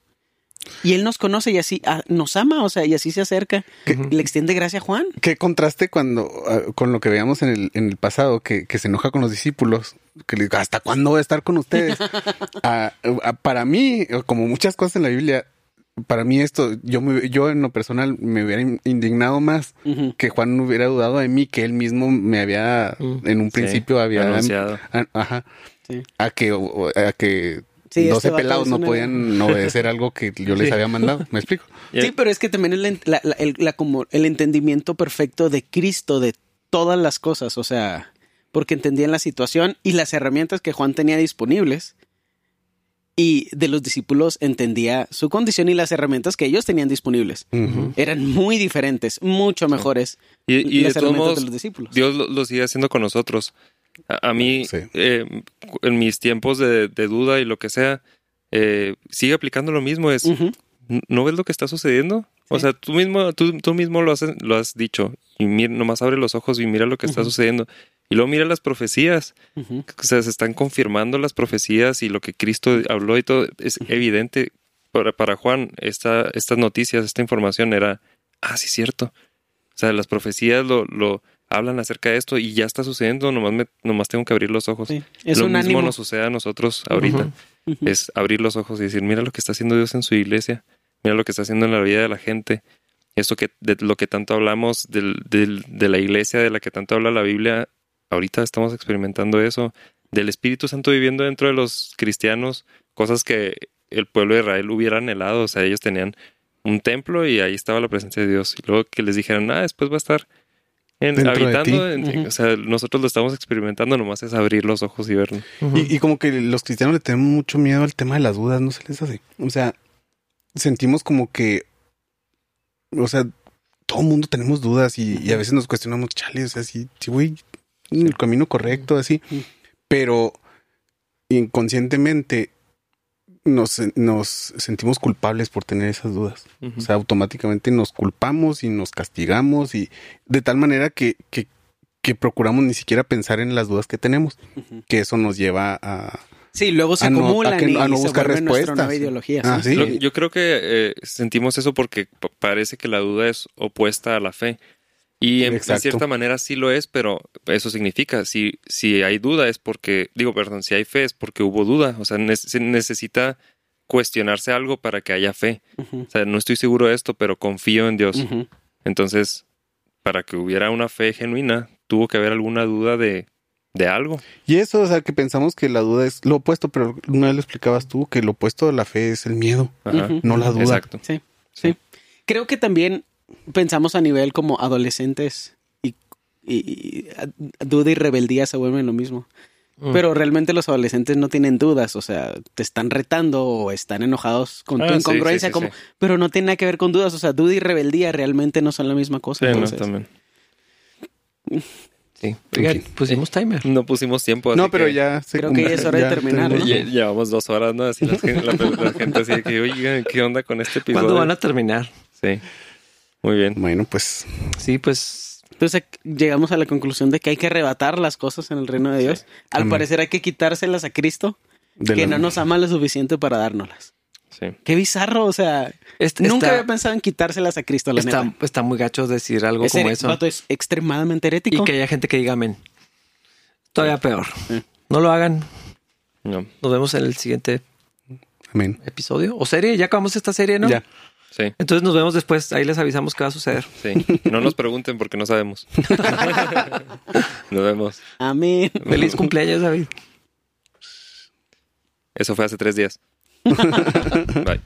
Speaker 4: Y Él nos conoce y así ah, nos ama, o sea, y así se acerca. Le extiende gracia a Juan.
Speaker 3: Qué contraste cuando ah, con lo que veíamos en el, en el pasado, que, que, se enoja con los discípulos, que le diga, ¿hasta cuándo voy a estar con ustedes? Ah, para mí, como muchas cosas en la Biblia, para mí esto, yo, yo en lo personal me hubiera indignado más que Juan no hubiera dudado de mí, que él mismo me había, mm. en un principio había
Speaker 2: anunciado.
Speaker 3: ajá, a que, a que 12 este pelados no podían obedecer algo que yo les había mandado. ¿Me explico?
Speaker 4: Sí, pero es que también el, la, como el entendimiento perfecto de Cristo de todas las cosas, o sea, porque entendían la situación y las herramientas que Juan tenía disponibles y de los discípulos entendía su condición y las herramientas que ellos tenían disponibles. Eran muy diferentes, mucho mejores.
Speaker 2: Y, las herramientas de los discípulos. Dios lo, sigue haciendo con nosotros. A, mí, eh, en mis tiempos de, duda y lo que sea, eh, sigue aplicando lo mismo. Es, ¿no ves lo que está sucediendo? O sea, tú mismo, tú, tú mismo lo has, lo has dicho. Y mira, nomás abre los ojos y mira lo que está sucediendo. Y luego mira las profecías. O sea, se están confirmando las profecías y lo que Cristo habló y todo. Es evidente. Para, para Juan, esta, estas noticias, esta información era, ah, sí, cierto. O sea, las profecías lo, lo hablan acerca de esto y ya está sucediendo, nomás, me, nomás tengo que abrir los ojos.
Speaker 4: Es
Speaker 2: lo
Speaker 4: un
Speaker 2: mismo
Speaker 4: ánimo.
Speaker 2: nos sucede a nosotros ahorita. Es abrir los ojos y decir, mira lo que está haciendo Dios en su iglesia, mira lo que está haciendo en la vida de la gente. Esto que de lo que tanto hablamos del, del- de la iglesia, de la que tanto habla la Biblia, ahorita estamos experimentando eso. Del Espíritu Santo viviendo dentro de los cristianos, cosas que el pueblo de Israel hubiera anhelado. O sea, ellos tenían un templo y ahí estaba la presencia de Dios. Y luego que les dijeron, ah, después va a estar en- habitando. O sea, nosotros lo estamos experimentando, nomás es abrir los ojos y verlo.
Speaker 3: Y, y como que los cristianos le tenemos mucho miedo al tema de las dudas, ¿no se les hace? O sea, sentimos como que, o sea, todo el mundo tenemos dudas y, y a veces nos cuestionamos, chale, o sea, sí, sí voy en el camino correcto, así. Pero inconscientemente nos, nos sentimos culpables por tener esas dudas. O sea, automáticamente nos culpamos y nos castigamos y de tal manera que, que, que procuramos ni siquiera pensar en las dudas que tenemos, que eso nos lleva a...
Speaker 4: Sí, luego se
Speaker 3: A no-
Speaker 4: acumulan
Speaker 3: a que-
Speaker 4: y
Speaker 3: a no
Speaker 4: se
Speaker 3: buscar
Speaker 4: vuelve nuestra
Speaker 3: respuestas.
Speaker 4: nueva ideología.
Speaker 3: Ah,
Speaker 4: sí.
Speaker 3: sí.
Speaker 2: Lo- yo creo que eh, sentimos eso porque pa- parece que la duda es opuesta a la fe. Y en, cierta manera sí lo es, pero eso significa, si, si hay duda es porque, digo, perdón, si hay fe es porque hubo duda. O sea, ne- se necesita cuestionarse algo para que haya fe. O sea, no estoy seguro de esto, pero confío en Dios. Entonces, para que hubiera una fe genuina, tuvo que haber alguna duda de, de algo.
Speaker 3: Y eso, o sea, que pensamos que la duda es lo opuesto, pero vez lo explicabas tú, que lo opuesto de la fe es el miedo,
Speaker 2: Ajá.
Speaker 3: No la duda.
Speaker 2: Exacto.
Speaker 4: Sí, sí. Creo que también pensamos a nivel como adolescentes y, y- duda y rebeldía se vuelven lo mismo.
Speaker 1: Mm.
Speaker 4: Pero realmente los adolescentes no tienen dudas, o sea, te están retando o están enojados con
Speaker 2: Ah,
Speaker 4: tu
Speaker 2: sí,
Speaker 4: incongruencia,
Speaker 2: sí, sí,
Speaker 4: como,
Speaker 2: sí.
Speaker 4: pero no tiene nada que ver con dudas, o sea, duda y rebeldía realmente no son la misma cosa.
Speaker 2: Sí, no,
Speaker 4: entonces.
Speaker 2: también.
Speaker 1: Sí. Oigan, pusimos timer.
Speaker 2: No pusimos tiempo. así
Speaker 3: No, pero
Speaker 2: que-
Speaker 3: ya se
Speaker 4: Creo que ya es hora de terminar,
Speaker 2: Lle- Llevamos dos horas, ¿no? Así la, la- la gente así de que, oigan, ¿qué onda con este episodio?
Speaker 1: ¿Cuándo van a terminar?
Speaker 2: Sí. Muy bien.
Speaker 3: Bueno, pues
Speaker 1: Sí, pues
Speaker 4: Entonces llegamos a la conclusión de que hay que arrebatar las cosas en el reino de Dios. Al
Speaker 3: Amén.
Speaker 4: parecer hay que quitárselas a Cristo,
Speaker 3: de
Speaker 4: que
Speaker 3: la-
Speaker 4: no nos ama lo suficiente para dárnoslas.
Speaker 2: Sí.
Speaker 4: Qué bizarro, o sea,
Speaker 1: Este-
Speaker 4: nunca
Speaker 1: está-
Speaker 4: había pensado en quitárselas a Cristo, la
Speaker 1: está,
Speaker 4: neta.
Speaker 1: está muy gacho decir algo
Speaker 4: Ese
Speaker 1: como eso.
Speaker 4: vato es extremadamente herético.
Speaker 1: Y que haya gente que diga amén. Todavía peor.
Speaker 4: Sí.
Speaker 1: No lo hagan.
Speaker 2: No.
Speaker 1: Nos vemos en el siguiente
Speaker 3: Amén.
Speaker 1: episodio o serie. Ya acabamos esta serie, ¿no?
Speaker 3: Ya.
Speaker 2: Sí.
Speaker 1: Entonces nos vemos después. Ahí les avisamos qué va a suceder.
Speaker 2: Sí. No nos pregunten porque no sabemos. Nos vemos.
Speaker 4: Amén.
Speaker 1: Feliz cumpleaños, David.
Speaker 2: Eso fue hace tres días. Bye.